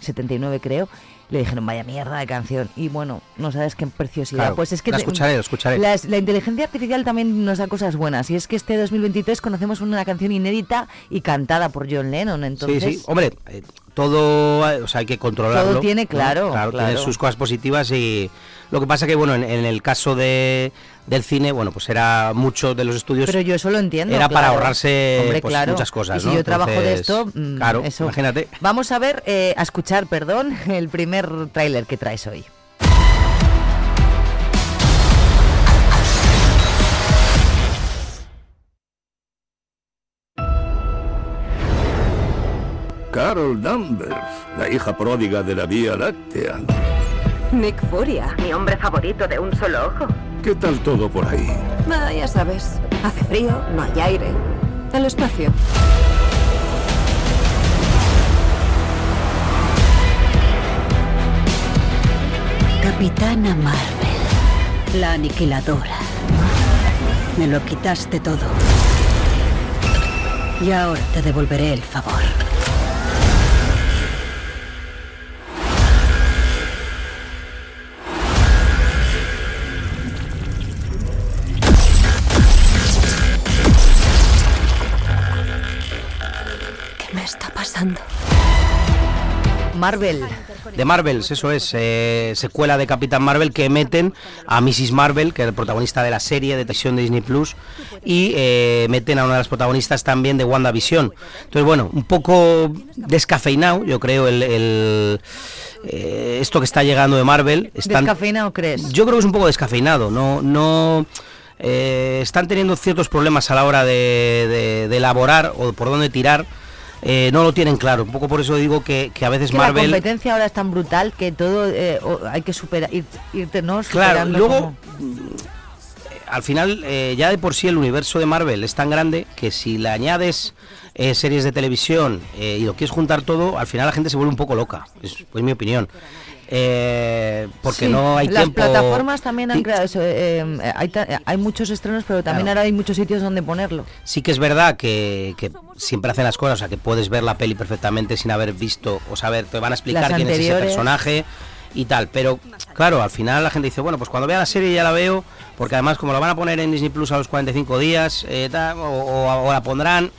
[SPEAKER 1] 79 creo, le dijeron, vaya mierda de canción. Y bueno, no sabes qué preciosidad.
[SPEAKER 15] Claro,
[SPEAKER 1] pues es que
[SPEAKER 15] la escucharé, la escucharé.
[SPEAKER 1] la inteligencia artificial también nos da cosas buenas. Y es que este 2023 conocemos una canción inédita y cantada por John Lennon. Entonces,
[SPEAKER 15] sí, sí. Hombre, eh, todo o sea, hay que controlarlo.
[SPEAKER 1] Todo tiene,
[SPEAKER 15] ¿no?
[SPEAKER 1] claro,
[SPEAKER 15] tiene sus cosas positivas y lo que pasa que, bueno, en, en el caso de, del cine, bueno, pues era mucho de los estudios...
[SPEAKER 1] Pero yo eso lo entiendo.
[SPEAKER 15] Era para ahorrarse
[SPEAKER 1] Hombre,
[SPEAKER 15] pues,
[SPEAKER 1] claro.
[SPEAKER 15] muchas cosas,
[SPEAKER 1] Y si
[SPEAKER 15] ¿no?
[SPEAKER 1] yo trabajo de esto, mm,
[SPEAKER 15] claro,
[SPEAKER 1] eso.
[SPEAKER 15] imagínate.
[SPEAKER 1] Vamos a ver, eh, a escuchar, perdón, el primer tráiler que traes hoy.
[SPEAKER 16] Carol Danvers, la hija pródiga de la Vía Láctea.
[SPEAKER 17] Nick Furia, mi hombre favorito de un solo ojo.
[SPEAKER 16] ¿Qué tal todo por ahí?
[SPEAKER 17] Ah, ya sabes, hace frío, no hay aire. El espacio.
[SPEAKER 13] Capitana Marvel, la aniquiladora. Me lo quitaste todo. Y ahora te devolveré el favor.
[SPEAKER 17] Pasando?
[SPEAKER 1] Marvel.
[SPEAKER 15] De Marvels, eso es, eh, secuela de Capitán Marvel que meten a Mrs. Marvel, que es el protagonista de la serie de televisión de Disney Plus, y eh, meten a una de las protagonistas también de WandaVision. Entonces, bueno, un poco descafeinado, yo creo, el, el, eh, esto que está llegando de Marvel. Están,
[SPEAKER 1] ¿Descafeinado crees?
[SPEAKER 15] yo creo que es un poco descafeinado, no, no están teniendo ciertos problemas a la hora de, de- de elaborar o por dónde tirar. Eh, no lo tienen claro. Un poco por eso digo que, que a veces
[SPEAKER 1] que la
[SPEAKER 15] Marvel.
[SPEAKER 1] competencia ahora es tan brutal que todo eh, hay que superar, ir, irte, ¿no?
[SPEAKER 15] Claro, luego
[SPEAKER 1] como-
[SPEAKER 15] al final eh, ya de por sí el universo de Marvel es tan grande que si le añades eh, series de televisión eh, y lo quieres juntar todo, al final la gente se vuelve un poco loca. Es pues, mi opinión. Eh, porque
[SPEAKER 1] Sí,
[SPEAKER 15] no hay
[SPEAKER 1] las
[SPEAKER 15] tiempo.
[SPEAKER 1] plataformas también han creado eso. eh, eh, hay, hay muchos estrenos, pero también
[SPEAKER 15] Claro.
[SPEAKER 1] ahora hay muchos sitios donde ponerlo.
[SPEAKER 15] Sí que es verdad que, que siempre hacen las cosas, o sea, que puedes ver la peli perfectamente sin haber visto o saber, te van a explicar
[SPEAKER 1] Las
[SPEAKER 15] quién es ese personaje y tal, pero claro, al final la gente dice, bueno, pues cuando vea la serie ya la veo, porque además como la van a poner en Disney Plus a los 45 días, eh, tal, o, o- o la pondrán,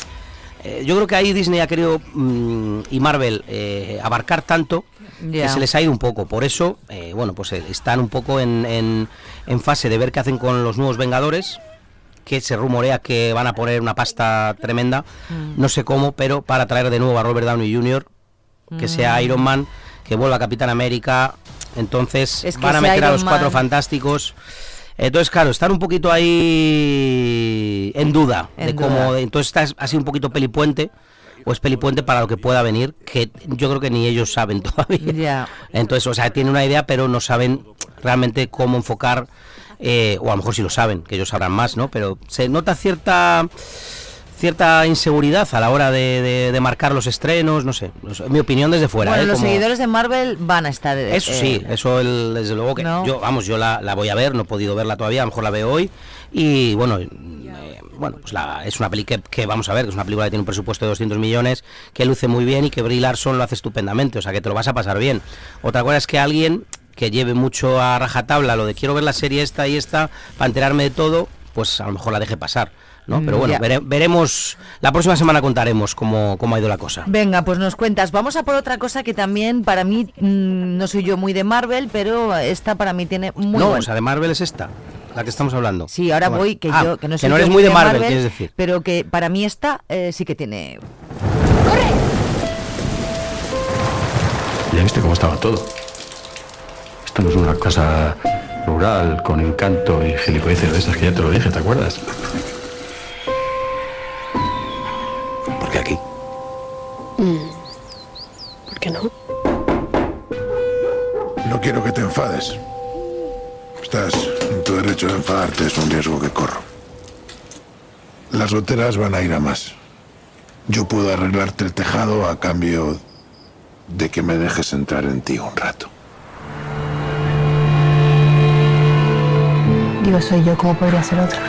[SPEAKER 15] eh, yo creo que ahí Disney ha querido mm, y Marvel eh, abarcar tanto Que se les ha ido un poco. Por eso, eh, bueno, pues eh, están un poco en, en- en fase de ver qué hacen con los nuevos Vengadores, que se rumorea que van a poner una pasta tremenda,
[SPEAKER 1] Mm.
[SPEAKER 15] no sé cómo, pero para traer de nuevo a Robert Downey Jr., que sea
[SPEAKER 1] Mm.
[SPEAKER 15] Iron Man, que vuelva Capitán América, entonces
[SPEAKER 1] Es que
[SPEAKER 15] van a meter a los cuatro fantásticos. Entonces, claro, están un poquito ahí en duda
[SPEAKER 1] En
[SPEAKER 15] de
[SPEAKER 1] duda.
[SPEAKER 15] cómo. Entonces, está, sido un poquito pelipuente, o es pelipuente para lo que pueda venir, que yo creo que ni ellos saben todavía. Entonces, o sea, tienen una idea, pero no saben realmente cómo enfocar, eh, o a lo mejor sí lo saben, que ellos sabrán más, ¿no? Pero se nota cierta cierta inseguridad a la hora de, de- de marcar los estrenos, no sé, no sé, mi opinión desde fuera.
[SPEAKER 1] bueno,
[SPEAKER 15] ¿eh?
[SPEAKER 1] los
[SPEAKER 15] Como-
[SPEAKER 1] seguidores de Marvel van a estar. eh,
[SPEAKER 15] eso sí, eso el- desde luego que
[SPEAKER 1] ¿no?
[SPEAKER 15] yo, vamos, yo la, la voy a ver, no he podido verla todavía, a lo mejor la veo hoy y bueno, eh, bueno, pues la- es una peli que, que vamos a ver, que es una película que tiene un presupuesto de 200 millones, que luce muy bien y que Brie Larson lo hace estupendamente, o sea que te lo vas a pasar bien. Otra cosa es que alguien que lleve mucho a rajatabla lo de quiero ver la serie esta y esta para enterarme de todo, pues a lo mejor la deje pasar. ¿no? Pero
[SPEAKER 1] mm,
[SPEAKER 15] bueno, veremos, la próxima semana contaremos cómo, cómo, ha ido la cosa.
[SPEAKER 1] Venga, pues nos cuentas. Vamos a por otra cosa que también para mí, mm, no soy yo muy de Marvel, pero esta para mí tiene muy...
[SPEAKER 15] No, o sea, de Marvel es esta la que estamos hablando.
[SPEAKER 1] Sí, ahora voy, que
[SPEAKER 15] ah,
[SPEAKER 1] yo, no, soy
[SPEAKER 15] que
[SPEAKER 1] no
[SPEAKER 15] eres muy de Marvel, quieres decir.
[SPEAKER 1] Pero que para mí esta eh, sí que tiene. ¡Corre!
[SPEAKER 18] Ya viste cómo estaba todo. Esto no es una casa rural con encanto y gilipolleces de esas que ya te lo dije, ¿te acuerdas?
[SPEAKER 19] Qué aquí?
[SPEAKER 17] ¿Por qué no?
[SPEAKER 20] No quiero que te enfades. Estás en tu derecho de enfadarte, es un riesgo que corro. Las goteras van a ir a más. Yo puedo arreglarte el tejado a cambio de que me dejes entrar en ti un rato.
[SPEAKER 17] Digo, soy yo, ¿cómo podría ser otra?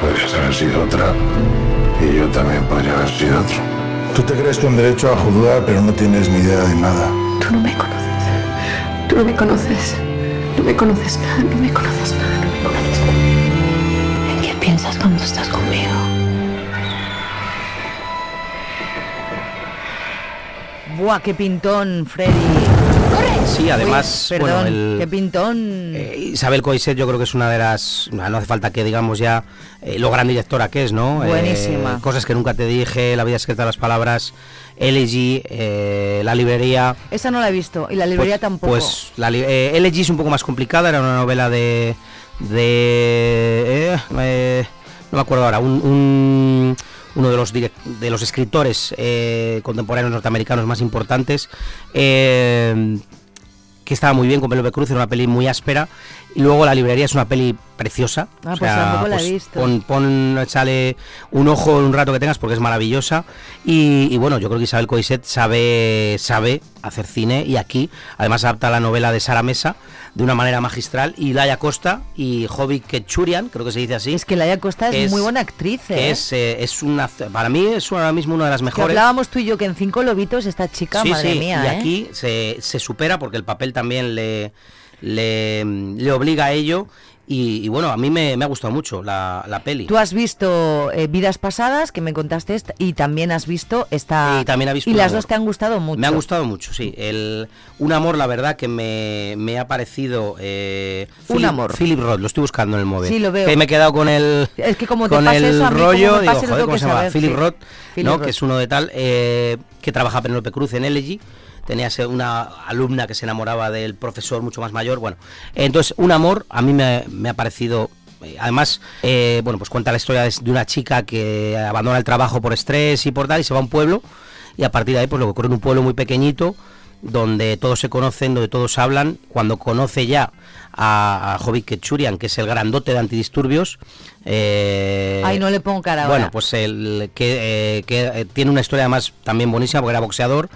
[SPEAKER 20] Podrías haber sido otra y yo también podría haber sido otro. Tú te crees con derecho a juzgar, pero no tienes ni idea de nada.
[SPEAKER 17] Tú no me conoces. Tú no me conoces. No me conoces nada, no me conoces nada, no me conoces nada. ¿En qué piensas cuando estás conmigo?
[SPEAKER 1] Buah, qué pintón, Freddy.
[SPEAKER 15] Sí, además,
[SPEAKER 1] Uy,
[SPEAKER 15] bueno, el-
[SPEAKER 1] qué pintón.
[SPEAKER 15] Eh, Isabel Coiset yo creo que es una de las... No hace falta que digamos ya eh, lo gran directora que es, ¿no? Eh,
[SPEAKER 1] Buenísima.
[SPEAKER 15] cosas que nunca te dije, La vida escrita de las palabras, LG, eh, La librería...
[SPEAKER 1] Esa no la he visto y la librería
[SPEAKER 15] pues,
[SPEAKER 1] tampoco.
[SPEAKER 15] Pues la LG es un poco más complicada, era una novela de... de no me acuerdo ahora, un, un- uno de los, de los escritores eh, contemporáneos norteamericanos más importantes, eh, que estaba muy bien con Penélope Cruz, era una peli muy áspera. Y luego La librería es una peli preciosa.
[SPEAKER 1] Ah, pues tampoco la he visto.
[SPEAKER 15] Pon, pon, échale un ojo un rato que tengas porque es maravillosa. Y, y bueno, yo creo que Isabel Coiset sabe, sabe hacer cine y aquí además adapta la novela de Sara Mesa de una manera magistral. Y Laia Costa y Jovi Kechurian, creo que se dice así.
[SPEAKER 1] Es que Laia Costa es, muy buena actriz,
[SPEAKER 15] que
[SPEAKER 1] ¿eh?
[SPEAKER 15] es, eh, es una, para mí es ahora mismo una de las
[SPEAKER 1] Que
[SPEAKER 15] mejores.
[SPEAKER 1] hablábamos tú y yo que en Cinco Lobitos esta chica,
[SPEAKER 15] Sí,
[SPEAKER 1] madre
[SPEAKER 15] sí,
[SPEAKER 1] mía,
[SPEAKER 15] y
[SPEAKER 1] ¿eh?
[SPEAKER 15] aquí se, se supera porque el papel también le, le, le obliga a ello. Y, y bueno, a mí me, me ha gustado mucho la, la peli.
[SPEAKER 1] Tú has visto eh, Vidas Pasadas, que me contaste, y también has visto esta...
[SPEAKER 15] Y también ha visto
[SPEAKER 1] Y las
[SPEAKER 15] amor.
[SPEAKER 1] dos te han gustado mucho.
[SPEAKER 15] Me han gustado mucho, sí. El, un amor, la verdad, que me, me ha parecido. Eh,
[SPEAKER 1] Un
[SPEAKER 15] Philip-
[SPEAKER 1] amor.
[SPEAKER 15] Philip Roth, lo estoy buscando en el móvil.
[SPEAKER 1] Sí, lo veo.
[SPEAKER 15] Que me he quedado con el.
[SPEAKER 1] Es que como te
[SPEAKER 15] con el
[SPEAKER 1] eso,
[SPEAKER 15] rollo, digo, joder, ¿cómo se llama? Philip. Roth, ¿no?
[SPEAKER 1] Roth.
[SPEAKER 15] Que es uno de tal. eh, que trabaja Penélope Cruz en Elegy. Tenía ese- una alumna que se enamoraba del profesor mucho más mayor. Bueno, entonces, un amor a mí me, me ha parecido. eh, Además, eh, bueno, pues cuenta la historia de, una chica que abandona el trabajo por estrés y por tal y se va a un pueblo y a partir de ahí pues lo que ocurre en un pueblo muy pequeñito donde todos se conocen, donde todos hablan, cuando conoce ya a, a Jovic Kechurian, que es el grandote de antidisturbios. eh,
[SPEAKER 1] Ay, no le pongo cara ahora.
[SPEAKER 15] Bueno, pues el que, eh, que, eh, tiene una historia además también buenísima porque era boxeador.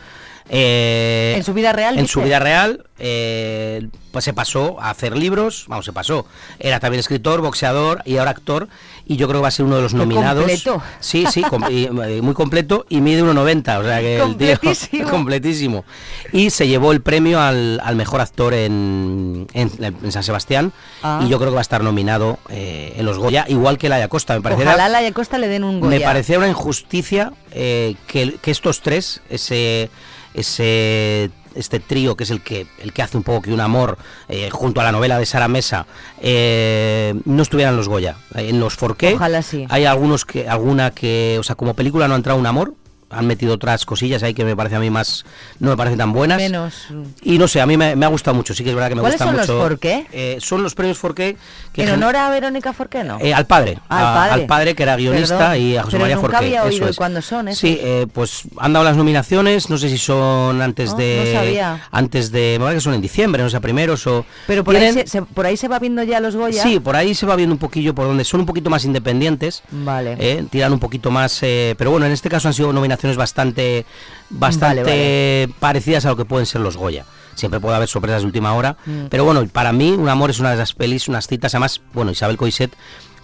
[SPEAKER 15] Eh,
[SPEAKER 1] ¿En su vida real,
[SPEAKER 15] En su vida real, eh, pues se pasó a hacer libros, vamos, se pasó. Era también escritor, boxeador y ahora actor. Y yo creo que va a ser uno de los nominados.
[SPEAKER 1] completo.
[SPEAKER 15] Sí, sí, com- y, eh, muy completo y mide 1,90, o sea que el tío
[SPEAKER 1] Completísimo.
[SPEAKER 15] Y se llevó el premio al, al mejor actor en, en- en San Sebastián
[SPEAKER 1] Ah.
[SPEAKER 15] y yo creo que va a estar nominado eh, en los Goya, igual que Laia Costa, me parecerá.
[SPEAKER 1] Ojalá Laia Costa le den un Goya.
[SPEAKER 15] Me parecía una injusticia eh, que, que estos tres, ese, ese este trío que es el que el que hace un poco que un amor eh, junto a la novela de Sara Mesa eh, no estuvieran los Goya en los Forqué
[SPEAKER 1] Ojalá sí.
[SPEAKER 15] hay algunos que alguna que o sea como película no ha entrado un amor han metido otras cosillas ahí que me parece a mí más no me parecen tan buenas
[SPEAKER 1] Menos.
[SPEAKER 15] y no sé a mí me, me ha gustado mucho sí que es verdad que me
[SPEAKER 1] ¿Cuáles
[SPEAKER 15] gusta
[SPEAKER 1] son los
[SPEAKER 15] mucho
[SPEAKER 1] Forqué?
[SPEAKER 15] Eh, son los premios Forqué que
[SPEAKER 1] En honor a Verónica Forqué, ¿no?
[SPEAKER 15] eh, al padre,
[SPEAKER 1] Al
[SPEAKER 15] a-
[SPEAKER 1] padre.
[SPEAKER 15] al padre que era guionista
[SPEAKER 1] Perdón,
[SPEAKER 15] y a José
[SPEAKER 1] pero
[SPEAKER 15] María
[SPEAKER 1] nunca
[SPEAKER 15] Forqué.
[SPEAKER 1] había
[SPEAKER 15] eso
[SPEAKER 1] oído
[SPEAKER 15] es.
[SPEAKER 1] cuándo son esos.
[SPEAKER 15] Sí, eh, pues han dado las nominaciones, no sé si son antes
[SPEAKER 1] No,
[SPEAKER 15] de
[SPEAKER 1] no sabía.
[SPEAKER 15] antes de, me parece que son en diciembre, no sé, primeros o
[SPEAKER 1] Pero por ahí, se, se- por ahí se va viendo ya los Goya.
[SPEAKER 15] Sí, por ahí se va viendo un poquillo por donde son un poquito más independientes.
[SPEAKER 1] Vale.
[SPEAKER 15] tiran un poquito más, pero bueno, en este caso han sido nominaciones bastante, bastante
[SPEAKER 1] Vale, vale.
[SPEAKER 15] parecidas a lo que pueden ser los Goya. Siempre puede haber sorpresas de última hora,
[SPEAKER 1] Mm.
[SPEAKER 15] pero bueno, para mí Un amor es una de las pelis, unas citas, además, bueno, Isabel Coiset,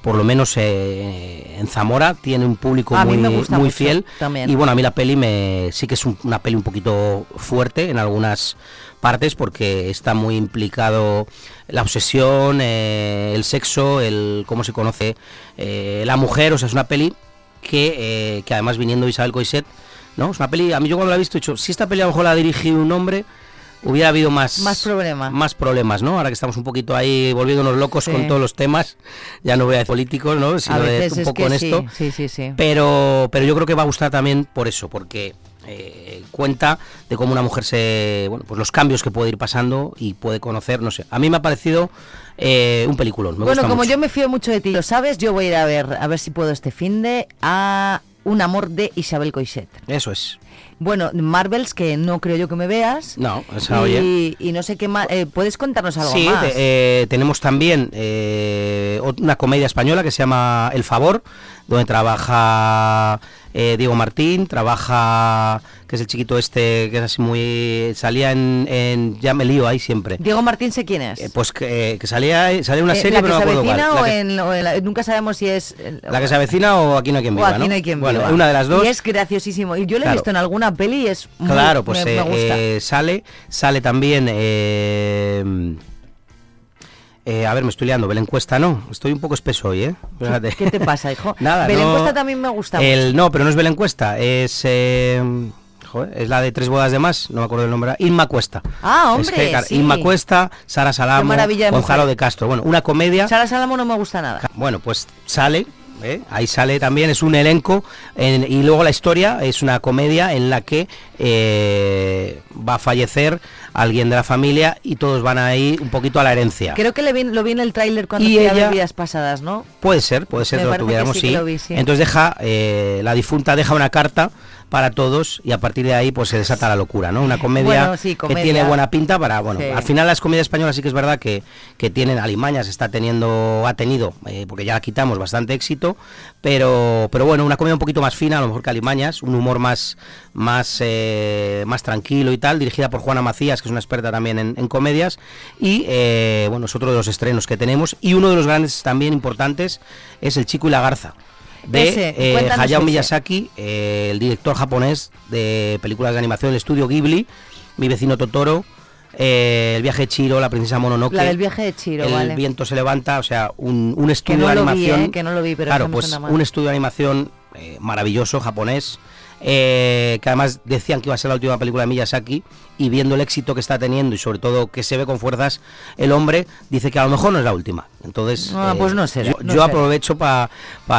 [SPEAKER 15] por lo menos eh, en Zamora, tiene un público
[SPEAKER 1] A
[SPEAKER 15] muy, muy fiel.
[SPEAKER 1] también.
[SPEAKER 15] Y bueno, a mí la peli me sí que es un- una peli un poquito fuerte en algunas partes porque está muy implicado la obsesión, eh, el sexo, el cómo se conoce eh, la mujer, o sea, es una peli que, eh, que además viniendo Isabel Coiset, ¿no? Es una peli, a mí yo cuando la he visto he dicho, si esta peli a lo mejor la ha dirigido un hombre, hubiera habido más
[SPEAKER 1] Más problemas.
[SPEAKER 15] más problemas, ¿no? Ahora que estamos un poquito ahí volviéndonos locos
[SPEAKER 1] Sí.
[SPEAKER 15] con todos los temas, ya no voy a decir políticos, ¿no? Sino
[SPEAKER 1] a
[SPEAKER 15] de un poco en
[SPEAKER 1] sí,
[SPEAKER 15] esto.
[SPEAKER 1] sí, sí, sí.
[SPEAKER 15] Pero, pero yo creo que va a gustar también por eso, porque eh, cuenta de cómo una mujer se, bueno, pues los cambios que puede ir pasando y puede conocer, no sé. A mí me ha parecido eh, un peliculón. Me
[SPEAKER 1] bueno,
[SPEAKER 15] gusta
[SPEAKER 1] como
[SPEAKER 15] mucho.
[SPEAKER 1] yo me fío mucho de ti, lo sabes, yo voy a ir a ver, a ver si puedo este fin de a Un amor de Isabel Coixet.
[SPEAKER 15] Eso es.
[SPEAKER 1] Bueno, Marvels, que no creo yo que me veas.
[SPEAKER 15] No,
[SPEAKER 1] y,
[SPEAKER 15] oye.
[SPEAKER 1] y no sé qué más. eh, ¿Puedes contarnos algo
[SPEAKER 15] Sí,
[SPEAKER 1] más?
[SPEAKER 15] te- eh, tenemos también eh, una comedia española que se llama El Favor, donde trabaja eh, Diego Martín, trabaja, que es el chiquito este, que es así muy... salía en... en ya me lío ahí siempre.
[SPEAKER 1] Diego Martín sé quién es.
[SPEAKER 15] Pues que, que salía, salía una serie,
[SPEAKER 1] ¿La
[SPEAKER 15] pero
[SPEAKER 1] que
[SPEAKER 15] no
[SPEAKER 1] se avecina o
[SPEAKER 15] La que,
[SPEAKER 1] en, o en la- nunca sabemos si es... el-
[SPEAKER 15] la que se avecina o Aquí no hay quien
[SPEAKER 1] o
[SPEAKER 15] viva,
[SPEAKER 1] aquí
[SPEAKER 15] ¿no?
[SPEAKER 1] no hay quien
[SPEAKER 15] bueno, una de las dos.
[SPEAKER 1] Y es graciosísimo. Y yo lo he visto en alguna peli y es muy,
[SPEAKER 15] Claro, pues
[SPEAKER 1] me, me
[SPEAKER 15] eh,
[SPEAKER 1] gusta.
[SPEAKER 15] eh, sale, sale también. eh, eh, a ver, me estoy liando. Belén Cuesta no. Estoy un poco espeso hoy, ¿eh? Fíjate.
[SPEAKER 1] ¿Qué te pasa, hijo?
[SPEAKER 15] Nada,
[SPEAKER 1] Belén
[SPEAKER 15] no-
[SPEAKER 1] Costa también me gusta
[SPEAKER 15] El, no, pero no es Belén Cuesta. Es. eh, joder, es la de tres bodas de más. No me acuerdo el nombre. Inma Cuesta.
[SPEAKER 1] Ah,
[SPEAKER 15] Es
[SPEAKER 1] hombre,
[SPEAKER 15] que, claro,
[SPEAKER 1] sí.
[SPEAKER 15] Inma Cuesta, Sara Salamo,
[SPEAKER 1] de
[SPEAKER 15] Gonzalo
[SPEAKER 1] mujer.
[SPEAKER 15] de Castro. Bueno, una comedia.
[SPEAKER 1] Sara Salamo no me gusta nada.
[SPEAKER 15] Bueno, pues sale, ¿eh? ahí sale también, es un elenco, en- y luego la historia es una comedia en la que eh, va a fallecer alguien de la familia y todos van a ir un poquito a la herencia.
[SPEAKER 1] Creo que le vi- lo vi en el tráiler cuando
[SPEAKER 15] Y ella-
[SPEAKER 1] vidas pasadas, ¿no?
[SPEAKER 15] Puede ser, puede ser
[SPEAKER 1] Me
[SPEAKER 15] lo
[SPEAKER 1] que
[SPEAKER 15] tuviéramos,
[SPEAKER 1] sí que
[SPEAKER 15] sí.
[SPEAKER 1] lo vi, sí.
[SPEAKER 15] Entonces deja, eh, la difunta deja una carta para todos y a partir de ahí pues se desata la locura, ¿no? Una comedia,
[SPEAKER 1] Bueno, sí,
[SPEAKER 15] que tiene buena pinta para, bueno,
[SPEAKER 1] Sí.
[SPEAKER 15] al final las comedias españolas sí que es verdad que, que tienen, Alimañas está teniendo, ha tenido, eh, porque ya la quitamos, bastante éxito, pero, pero bueno, una comedia un poquito más fina, a lo mejor que Alimañas, un humor más, más, eh, más tranquilo y tal, dirigida por Juana Macías, que es una experta también en, en comedias, y eh, bueno, es otro de los estrenos que tenemos, y uno de los grandes también importantes es El Chico y la Garza de eh, Hayao. Miyazaki, eh, el director japonés de películas de animación del estudio Ghibli, Mi vecino Totoro, eh, El viaje de Chiro, La princesa Mononoke,
[SPEAKER 1] La del viaje de Chiro,
[SPEAKER 15] El
[SPEAKER 1] vale.
[SPEAKER 15] viento se levanta, o sea, un, un estudio
[SPEAKER 1] no
[SPEAKER 15] de
[SPEAKER 1] lo vi,
[SPEAKER 15] animación.
[SPEAKER 1] que no lo vi, pero
[SPEAKER 15] claro, pues un estudio de animación maravilloso japonés. Eh, que además decían que iba a ser la última película de Miyazaki y viendo el éxito que está teniendo y sobre todo que se ve con fuerzas el hombre dice que a lo mejor no es la última entonces
[SPEAKER 1] Ah,
[SPEAKER 15] eh,
[SPEAKER 1] pues no será,
[SPEAKER 15] yo,
[SPEAKER 1] no
[SPEAKER 15] yo
[SPEAKER 1] será.
[SPEAKER 15] aprovecho para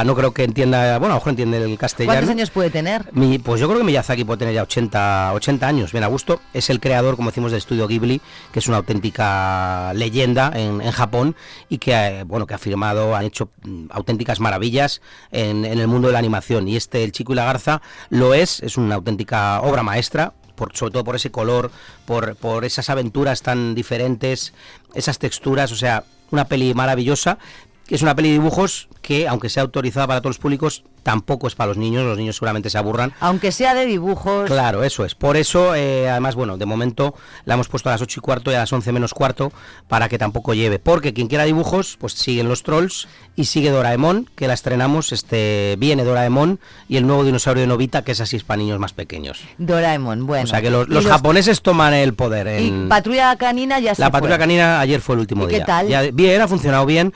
[SPEAKER 15] no creo que entienda bueno a lo mejor entiende el castellano
[SPEAKER 1] ¿Cuántos años puede tener?
[SPEAKER 15] mi- pues yo creo que Miyazaki puede tener ya 80, 80 años, bien a gusto. Es el creador, como decimos, del estudio Ghibli, que es una auténtica leyenda en, en Japón y que, eh, bueno, que ha firmado, han hecho mm, auténticas maravillas en, en el mundo de la animación. Y este, El Chico y la Garza, lo es, es una auténtica obra maestra. Por, sobre todo por ese color, por, por esas aventuras tan diferentes, esas texturas, o sea, una peli maravillosa, es una peli de dibujos que, aunque sea autorizada para todos los públicos, tampoco es para los niños, los niños seguramente se aburran.
[SPEAKER 1] Aunque sea de dibujos.
[SPEAKER 15] Claro, eso es. Por eso, eh, además, bueno, de momento la hemos puesto a las 8 y cuarto y a las 11 menos cuarto para que tampoco lleve. Porque quien quiera dibujos, pues siguen los trolls y sigue Doraemon, que la estrenamos. Este Viene Doraemon y el nuevo dinosaurio de Novita, que es así es para niños más pequeños.
[SPEAKER 1] Doraemon, bueno.
[SPEAKER 15] o sea que los, los japoneses toman el poder.
[SPEAKER 1] Y. Patrulla Canina ya se
[SPEAKER 15] La patrulla
[SPEAKER 1] fue.
[SPEAKER 15] canina ayer fue el último
[SPEAKER 1] ¿Y qué
[SPEAKER 15] día.
[SPEAKER 1] tal?
[SPEAKER 15] Ya- bien, ha funcionado bien.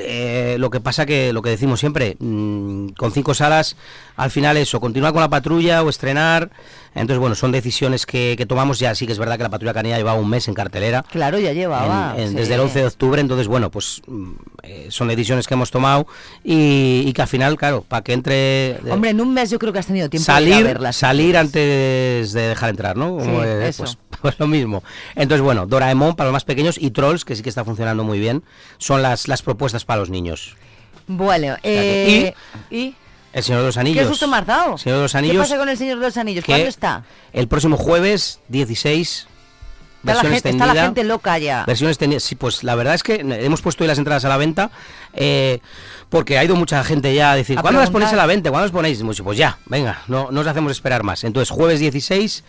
[SPEAKER 15] Eh, lo que pasa que lo que decimos siempre, mm, con cinco salas, al final eso, continuar con la patrulla o estrenar. Entonces, bueno, son decisiones que, que tomamos. Ya sí que es verdad que la patrulla canina llevaba un mes en cartelera.
[SPEAKER 1] Claro, ya llevaba.
[SPEAKER 15] en- en-
[SPEAKER 1] sí.
[SPEAKER 15] Desde el 11 de octubre, entonces bueno, pues mm, eh, son decisiones que hemos tomado y, y que al final, claro, para que entre eh,
[SPEAKER 1] Hombre, en un mes yo creo que has tenido tiempo de
[SPEAKER 15] salir,
[SPEAKER 1] verlas.
[SPEAKER 15] salir antes de dejar entrar, ¿no? Como,
[SPEAKER 1] Sí,
[SPEAKER 15] eh,
[SPEAKER 1] eso.
[SPEAKER 15] Pues, pues lo mismo. Entonces, bueno, Doraemon para los más pequeños y Trolls, que sí que está funcionando muy bien, son las, las propuestas para los niños.
[SPEAKER 1] Bueno, eh, y...
[SPEAKER 15] El Señor de los Anillos.
[SPEAKER 1] ¿Qué susto me has dado?
[SPEAKER 15] Señor de los
[SPEAKER 1] ¿Qué
[SPEAKER 15] Anillos.
[SPEAKER 1] pasa con el Señor de los Anillos? ¿Cuándo está?
[SPEAKER 15] El próximo jueves 16.
[SPEAKER 1] Está la, gente, está
[SPEAKER 15] extendida.
[SPEAKER 1] la gente loca ya.
[SPEAKER 15] Versión extendida. Sí, pues la verdad es que hemos puesto hoy las entradas a la venta eh, porque ha ido mucha gente ya a decir,
[SPEAKER 1] A
[SPEAKER 15] ¿cuándo las
[SPEAKER 1] preguntar.
[SPEAKER 15] ponéis a la venta? ¿Cuándo las ponéis? Pues ya, venga, no, no os hacemos esperar más. Entonces, jueves 16,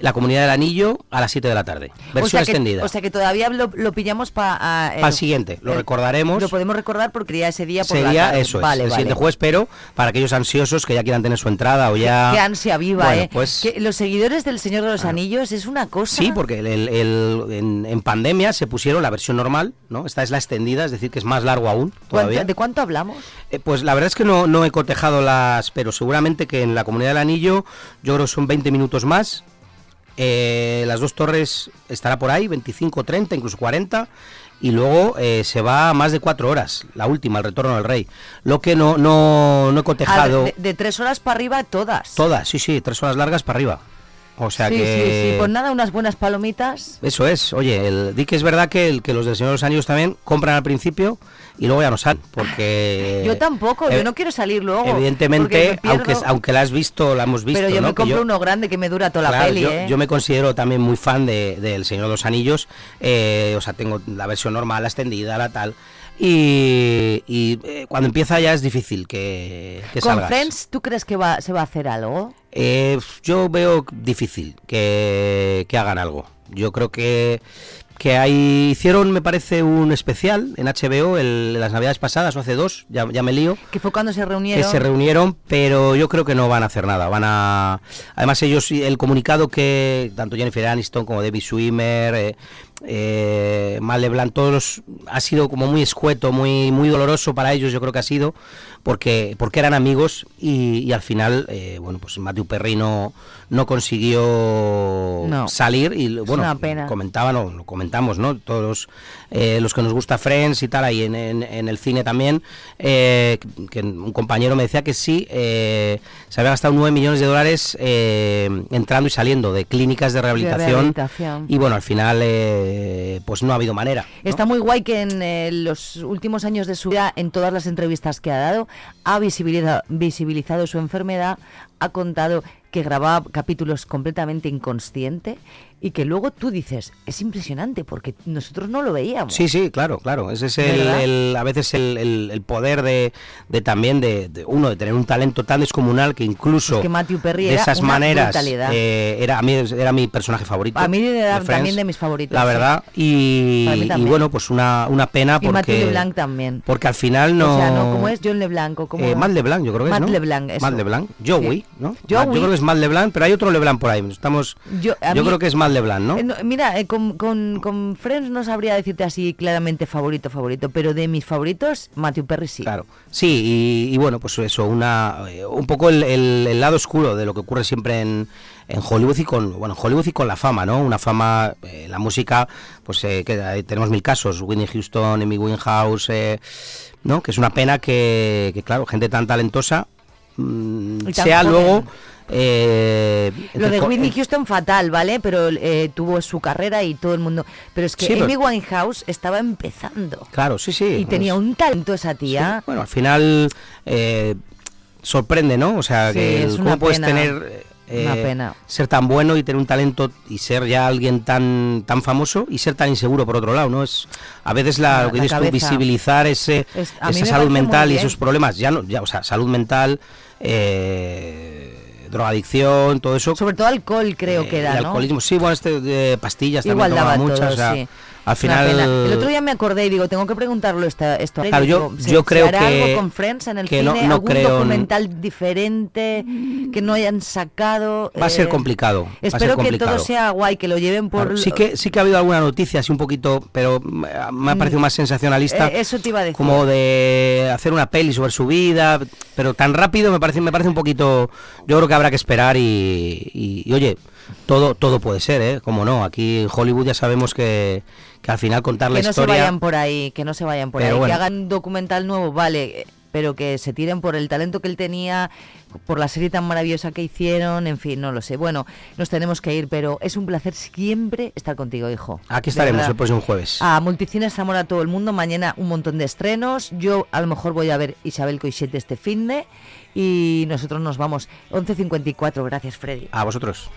[SPEAKER 15] la Comunidad del Anillo a las 7 de la tarde. Versión
[SPEAKER 1] o sea que,
[SPEAKER 15] extendida.
[SPEAKER 1] O sea que todavía lo, lo pillamos para...
[SPEAKER 15] Para el siguiente, lo recordaremos.
[SPEAKER 1] Lo podemos recordar porque ya ese día por la
[SPEAKER 15] Sería
[SPEAKER 1] tarde.
[SPEAKER 15] eso, es,
[SPEAKER 1] vale,
[SPEAKER 15] el
[SPEAKER 1] vale.
[SPEAKER 15] siguiente jueves, pero para aquellos ansiosos que ya quieran tener su entrada o ya...
[SPEAKER 1] Qué ansia viva,
[SPEAKER 15] Bueno,
[SPEAKER 1] ¿eh?
[SPEAKER 15] pues-
[SPEAKER 1] Que los seguidores del Señor de los Anillos es una cosa...
[SPEAKER 15] Sí, porque el- el- el- en, en pandemia se pusieron la versión normal, ¿no? Esta es la extendida, es decir, que es más largo aún
[SPEAKER 1] ¿Cuánto-
[SPEAKER 15] todavía.
[SPEAKER 1] ¿De cuánto hablamos?
[SPEAKER 15] Eh, pues la verdad es que no, no he cotejado las, pero seguramente que en la Comunidad del Anillo yo creo que son 20 minutos más. Eh, las dos torres estará por ahí, 25, 30, incluso 40. Y luego eh, se va a más de cuatro horas, la última, el retorno del rey. Lo que no, no, no he cotejado.
[SPEAKER 1] ver, de, de tres horas para arriba todas.
[SPEAKER 15] Todas, sí, sí, tres horas largas para arriba. O sea
[SPEAKER 1] sí,
[SPEAKER 15] que...
[SPEAKER 1] sí, sí, pues nada, unas buenas palomitas.
[SPEAKER 15] Eso es, oye, el, di que es verdad que, el, que los del Señor de los Anillos también compran al principio y luego ya no salen, porque...
[SPEAKER 1] yo tampoco,
[SPEAKER 15] eh,
[SPEAKER 1] yo no quiero salir luego.
[SPEAKER 15] Evidentemente,
[SPEAKER 1] me
[SPEAKER 15] aunque, aunque la has visto, la hemos visto,
[SPEAKER 1] Pero yo
[SPEAKER 15] ¿no?
[SPEAKER 1] me compro uno grande que me dura toda la peli,
[SPEAKER 15] yo,
[SPEAKER 1] ¿eh?
[SPEAKER 15] yo me considero también muy fan de, del Señor de los Anillos, eh, o sea, tengo la versión normal, la extendida, la tal, y, y, eh, cuando empieza ya es difícil que, que
[SPEAKER 1] Con
[SPEAKER 15] salgas.
[SPEAKER 1] Friends, ¿tú crees que va, se va a hacer algo?
[SPEAKER 15] Eh, yo veo difícil que, que hagan algo. Yo creo que, que hay, hicieron, me parece, un especial en HBO el- las navidades pasadas, o hace dos, ya, ya me lío,
[SPEAKER 1] Que fue cuando se reunieron.
[SPEAKER 15] que se reunieron, pero yo creo que no van a hacer nada. Van a, además ellos, el comunicado que tanto Jennifer Aniston como Debbie Swimmer, eh, eh, todos ha sido como muy escueto, muy, muy doloroso para ellos, yo creo que ha sido, porque, porque eran amigos y, y al final, eh, bueno, pues Matthew Perry no, no consiguió
[SPEAKER 1] No.
[SPEAKER 15] salir y bueno, comentaban, o lo comentamos, ¿no? Todos los, eh, los que nos gusta Friends y tal, ahí en, en- en el cine también, eh, que un compañero me decía que sí, eh, se había gastado 9 millones de dólares eh, entrando y saliendo de clínicas de rehabilitación.
[SPEAKER 1] rehabilitación.
[SPEAKER 15] Y bueno, al final, eh, pues no ha habido manera. ¿no?
[SPEAKER 1] Está muy guay que en los últimos años de su vida, en todas las entrevistas que ha dado, ha visibiliza- visibilizado su enfermedad, ha contado que grababa capítulos completamente inconsciente y que luego tú dices, es impresionante porque nosotros no lo veíamos.
[SPEAKER 15] Sí, sí, claro, claro. Ese es el, el- a veces el, el- el poder de, de también de, de uno de tener un talento tan descomunal que incluso
[SPEAKER 1] Es que Matthew Perry
[SPEAKER 15] de
[SPEAKER 1] era
[SPEAKER 15] esas
[SPEAKER 1] una
[SPEAKER 15] maneras eh, era a mí era mi personaje favorito.
[SPEAKER 1] A mí era también de mis favoritos,
[SPEAKER 15] La verdad y, y bueno pues una, una pena
[SPEAKER 1] y Matthew
[SPEAKER 15] porque
[SPEAKER 1] LeBlanc también.
[SPEAKER 15] porque al final no.
[SPEAKER 1] O sea, ¿no? ¿Cómo es? John LeBlanc. ¿o cómo?
[SPEAKER 15] Eh, Matt LeBlanc, yo creo que
[SPEAKER 1] Matt
[SPEAKER 15] es, ¿no?
[SPEAKER 1] LeBlanc, eso.
[SPEAKER 15] Matt LeBlanc, Joey,
[SPEAKER 1] Sí.
[SPEAKER 15] ¿no?
[SPEAKER 1] Joey.
[SPEAKER 15] Yo creo que es Matt LeBlanc, pero hay otro LeBlanc por ahí. Estamos,
[SPEAKER 1] Yo-
[SPEAKER 15] yo,
[SPEAKER 1] mí-
[SPEAKER 15] creo que es Matt LeBlanc, ¿no?
[SPEAKER 1] Eh, no, mira, eh, con, con, con Friends no sabría decirte así claramente favorito, favorito, pero de mis favoritos, Matthew Perry sí.
[SPEAKER 15] Claro. Sí, y, y bueno, pues eso, una eh, un poco el, el- el lado oscuro de lo que ocurre siempre en, en Hollywood y con bueno, en Hollywood y con la fama, ¿no? Una fama, eh, la música, pues eh, que tenemos mil casos, Whitney Houston, Amy Winehouse, eh, ¿no? Que es una pena que, que, claro, gente tan talentosa mm, sea
[SPEAKER 1] joven.
[SPEAKER 15] luego eh,
[SPEAKER 1] Lo de Whitney Houston fatal, ¿vale? Pero eh, tuvo su carrera y todo el mundo... Pero es que
[SPEAKER 15] Sí, pero-
[SPEAKER 1] Amy Winehouse estaba empezando.
[SPEAKER 15] Claro, sí, sí.
[SPEAKER 1] Y tenía
[SPEAKER 15] pues-
[SPEAKER 1] un talento esa tía.
[SPEAKER 15] Bueno, al final eh, sorprende, ¿no? O sea,
[SPEAKER 1] Sí,
[SPEAKER 15] que cómo puedes tener eh,
[SPEAKER 1] Una pena.
[SPEAKER 15] ser tan bueno y tener un talento y ser ya alguien tan tan famoso y ser tan inseguro por otro lado, ¿no? Es a veces la,
[SPEAKER 1] La-
[SPEAKER 15] lo que dices tú, visibilizar ese
[SPEAKER 1] Es-
[SPEAKER 15] esa
[SPEAKER 1] me
[SPEAKER 15] salud mental y esos problemas, ya no, ya, o sea, salud mental, eh, drogadicción, todo eso.
[SPEAKER 1] Sobre todo alcohol creo
[SPEAKER 15] eh,
[SPEAKER 1] que era, ¿no?
[SPEAKER 15] alcoholismo, sí, bueno, este de pastillas
[SPEAKER 1] Igual
[SPEAKER 15] también tomaba muchas,
[SPEAKER 1] todo,
[SPEAKER 15] o sea,
[SPEAKER 1] sí.
[SPEAKER 15] Al final.
[SPEAKER 1] El otro día me acordé y digo, tengo que preguntarlo esta, esto.
[SPEAKER 15] Claro, yo-
[SPEAKER 1] digo, ¿se-
[SPEAKER 15] yo
[SPEAKER 1] se
[SPEAKER 15] creo
[SPEAKER 1] hará
[SPEAKER 15] que-
[SPEAKER 1] algo con Friends en el
[SPEAKER 15] que
[SPEAKER 1] cine?
[SPEAKER 15] no- no
[SPEAKER 1] ¿Algún
[SPEAKER 15] creo en-
[SPEAKER 1] documental diferente que no hayan sacado?
[SPEAKER 15] Va a ser
[SPEAKER 1] Eh,
[SPEAKER 15] complicado. ser
[SPEAKER 1] Espero que todo sea guay, que lo lleven por...
[SPEAKER 15] Claro, sí que sí que ha habido alguna noticia así un poquito, pero me me ha parecido más sensacionalista.
[SPEAKER 1] Eh, eso te iba a decir.
[SPEAKER 15] Como de hacer una peli sobre su vida, pero tan rápido me parece me parece un poquito. Yo creo que habrá que esperar y, y- y, oye, todo todo puede ser, ¿eh? Como no, aquí en Hollywood ya sabemos que, que al final contar la
[SPEAKER 1] que no
[SPEAKER 15] historia.
[SPEAKER 1] se vayan por ahí, que no se vayan por
[SPEAKER 15] Pero
[SPEAKER 1] ahí,
[SPEAKER 15] bueno.
[SPEAKER 1] que hagan un documental nuevo, vale, pero que se tiren por el talento que él tenía, por la serie tan maravillosa que hicieron, en fin, no lo sé. Bueno, nos tenemos que ir, pero es un placer siempre estar contigo, hijo.
[SPEAKER 15] Aquí estaremos el próximo jueves.
[SPEAKER 1] A Multicines Zamora a todo el mundo, mañana un montón de estrenos. Yo a lo mejor voy a ver Isabel Coixet este fin de y nosotros nos vamos 11.54. Gracias, Freddy.
[SPEAKER 15] A vosotros.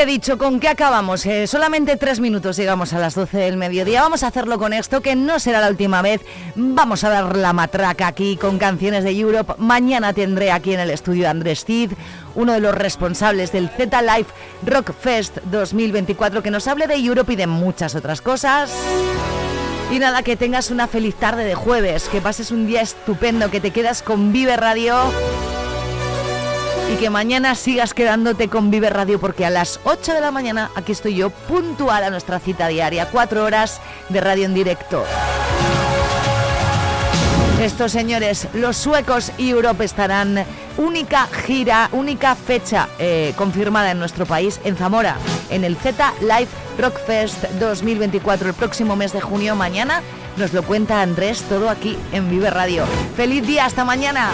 [SPEAKER 1] He dicho, ¿con qué acabamos? Eh, solamente tres minutos llegamos a las 12 del mediodía. Vamos a hacerlo con esto, que no será la última vez. Vamos a dar la matraca aquí con canciones de Europe. Mañana tendré aquí en el estudio Andrés Cid, uno de los responsables del Z Live Rock Fest 2024, que nos hable de Europe y de muchas otras cosas. Y nada, que tengas una feliz tarde de jueves, que pases un día estupendo, que te quedas con Vive Radio y que mañana sigas quedándote con Vive Radio porque a las 8 de la mañana aquí estoy yo puntual a nuestra cita diaria, cuatro horas de radio en directo. Estos señores, los suecos y Europa estarán única gira, única fecha eh, confirmada en nuestro país, en Zamora, en el Z Live Rock Fest 2024, el próximo mes de junio, mañana. Nos lo cuenta Andrés todo aquí en Vive Radio. ¡Feliz día! ¡Hasta mañana!